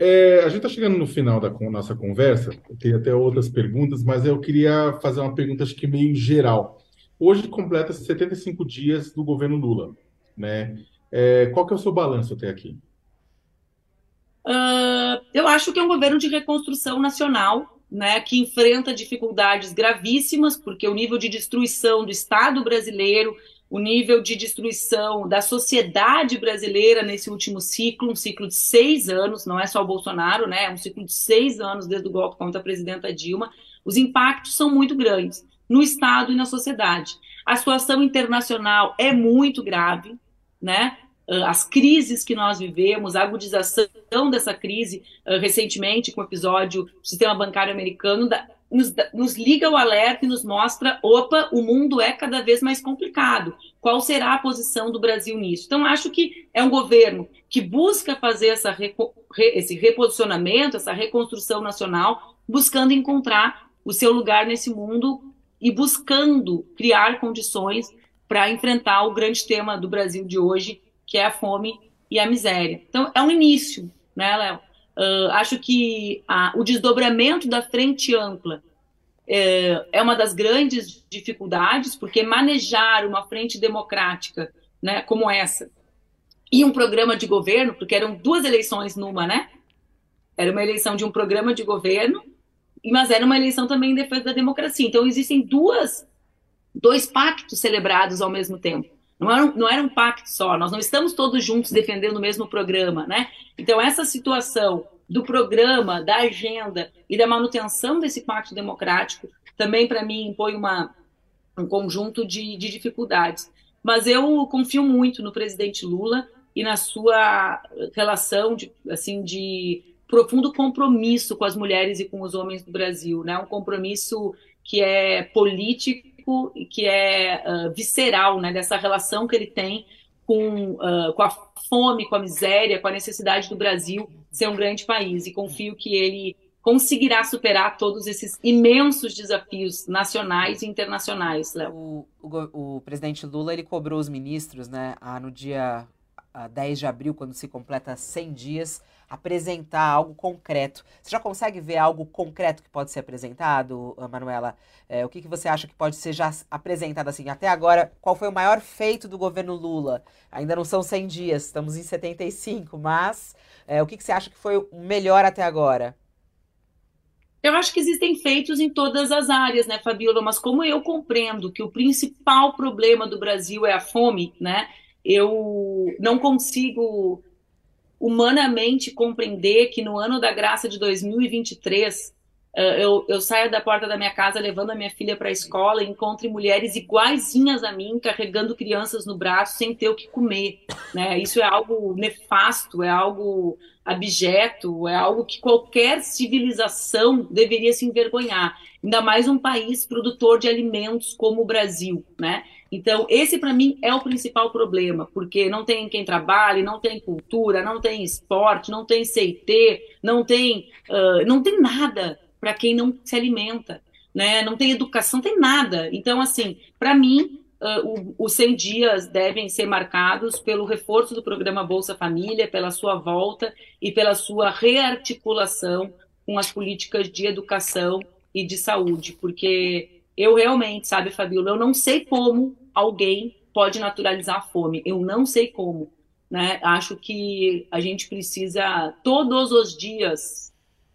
É, a gente está chegando no final da nossa conversa, tem até outras perguntas, mas eu queria fazer uma pergunta, acho que meio geral. Hoje completa 75 dias do governo Lula, né? É, qual que é o seu balanço até aqui? Uh, eu acho que é um governo de reconstrução nacional, né, que enfrenta dificuldades gravíssimas, porque o nível de destruição do Estado brasileiro, o nível de destruição da sociedade brasileira nesse último ciclo, um ciclo de seis anos, não é só o Bolsonaro, né, é um ciclo de seis anos desde o golpe contra a presidenta Dilma, os impactos são muito grandes no Estado e na sociedade. A situação internacional é muito grave, né? Ah, as crises que nós vivemos, a agudização dessa crise uh, recentemente com o episódio do sistema bancário americano, da, nos, nos, liga o alerta e nos mostra, opa, o mundo é cada vez mais complicado. Qual será a posição do Brasil nisso? Então, acho que é um governo que busca fazer essa reco, re, esse reposicionamento, essa reconstrução nacional, buscando encontrar o seu lugar nesse mundo e buscando criar condições para enfrentar o grande tema do Brasil de hoje, que é a fome e a miséria. Então, é um início, né, Léo? Uh, acho que a, o desdobramento da frente ampla é, é, uma das grandes dificuldades, porque manejar uma frente democrática né, como essa e um programa de governo, porque eram duas eleições numa, né? Era uma eleição de um programa de governo, mas era uma eleição também em defesa da democracia. Então, existem duas, dois pactos celebrados ao mesmo tempo. Não era, um, não era um pacto só, nós não estamos todos juntos defendendo o mesmo programa, né? Então, essa situação do programa, da agenda e da manutenção desse pacto democrático também, para mim, impõe uma, um conjunto de, de dificuldades. Mas eu confio muito no presidente Lula e na sua relação de, assim, de profundo compromisso com as mulheres e com os homens do Brasil, né? Um compromisso que é político e que é uh, visceral, né, dessa relação que ele tem com, uh, com a fome, com a miséria, com a necessidade do Brasil ser um grande país. E confio que ele conseguirá superar todos esses imensos desafios nacionais e internacionais, Léo. O, o, o, presidente Lula ele cobrou os ministros, né, no dia 10 de abril, quando se completa 100 dias, apresentar algo concreto. Você já consegue ver algo concreto que pode ser apresentado, Manuela? É, o que, que você acha que pode ser já apresentado assim? Até agora, qual foi o maior feito do governo Lula? Ainda não são 100 dias, estamos em 75, mas é, o que, que você acha que foi o melhor até agora? Eu acho que existem feitos em todas as áreas, né, Fabiola? Mas como eu compreendo que o principal problema do Brasil é a fome, né? Eu não consigo humanamente compreender que no ano da graça de 2023 eu, eu saio da porta da minha casa levando a minha filha para a escola encontre mulheres iguaizinhas a mim carregando crianças no braço sem ter o que comer, né? Isso é algo nefasto, é algo abjeto, é algo que qualquer civilização deveria se envergonhar, ainda mais um país produtor de alimentos como o Brasil, né? Então, esse para mim é o principal problema, porque não tem quem trabalhe, não tem cultura, não tem esporte, não tem CIT, não tem, uh, não tem nada para quem não se alimenta, né? Não tem educação, não tem nada. Então, assim, para mim, uh, os 100 dias devem ser marcados pelo reforço do programa Bolsa Família, pela sua volta e pela sua rearticulação com as políticas de educação e de saúde, porque eu realmente, sabe, Fabíola, eu não sei como alguém pode naturalizar a fome, eu não sei como. Né? Acho que a gente precisa todos os dias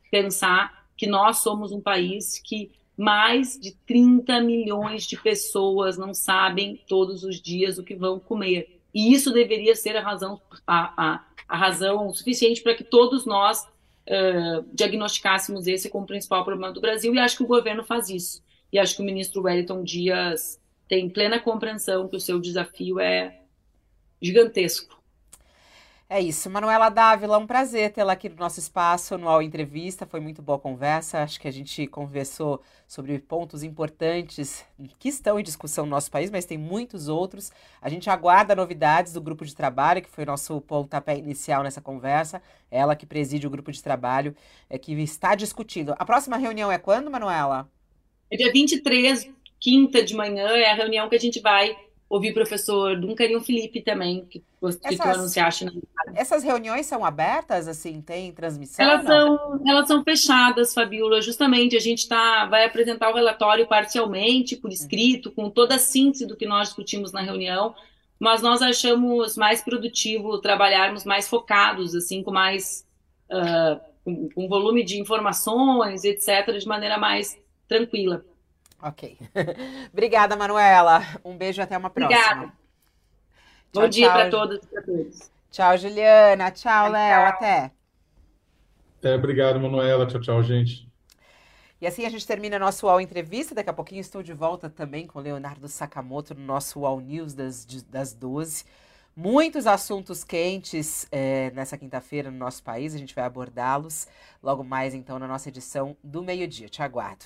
pensar que nós somos um país que mais de 30 milhões de pessoas não sabem todos os dias o que vão comer. E isso deveria ser a razão, a, a, a razão suficiente para que todos nós uh, diagnosticássemos esse como principal problema do Brasil, e acho que o governo faz isso. E acho que o ministro Wellington Dias tem plena compreensão que o seu desafio é gigantesco. É isso. Manuela Dávila, um prazer tê-la aqui no nosso espaço, All Entrevista. Foi muito boa a conversa. Acho que a gente conversou sobre pontos importantes que estão em discussão no nosso país, mas tem muitos outros. A gente aguarda novidades do grupo de trabalho, que foi o nosso pontapé inicial nessa conversa. Ela que preside o grupo de trabalho, é, que está discutindo. A próxima reunião é quando, Manuela? É dia 23, quinta de manhã, é a reunião que a gente vai ouvir o professor Duncan e o Felipe também, que, que tu anunciaste na essas reuniões são abertas, assim, tem transmissão? Elas são, elas são fechadas, Fabiola. Justamente a gente tá, vai apresentar o relatório parcialmente, por escrito, com toda a síntese do que nós discutimos na reunião, mas nós achamos mais produtivo trabalharmos mais focados, assim, com mais uh, com, com volume de informações, etc., de maneira mais tranquila. Ok. Obrigada, Manuela. Um beijo e até uma próxima. Obrigada. Bom tchau, dia para todas e para todos. Tchau, Juliana. Tchau, Léo. Até. É, obrigado, Manuela. Tchau, tchau, gente. E assim a gente termina nosso UOL Entrevista. Daqui a pouquinho estou de volta também com Leonardo Sakamoto no nosso UOL News das, das 12. Muitos assuntos quentes é, nessa quinta-feira no nosso país. A gente vai abordá-los logo mais, então, na nossa edição do meio-dia. Te aguardo.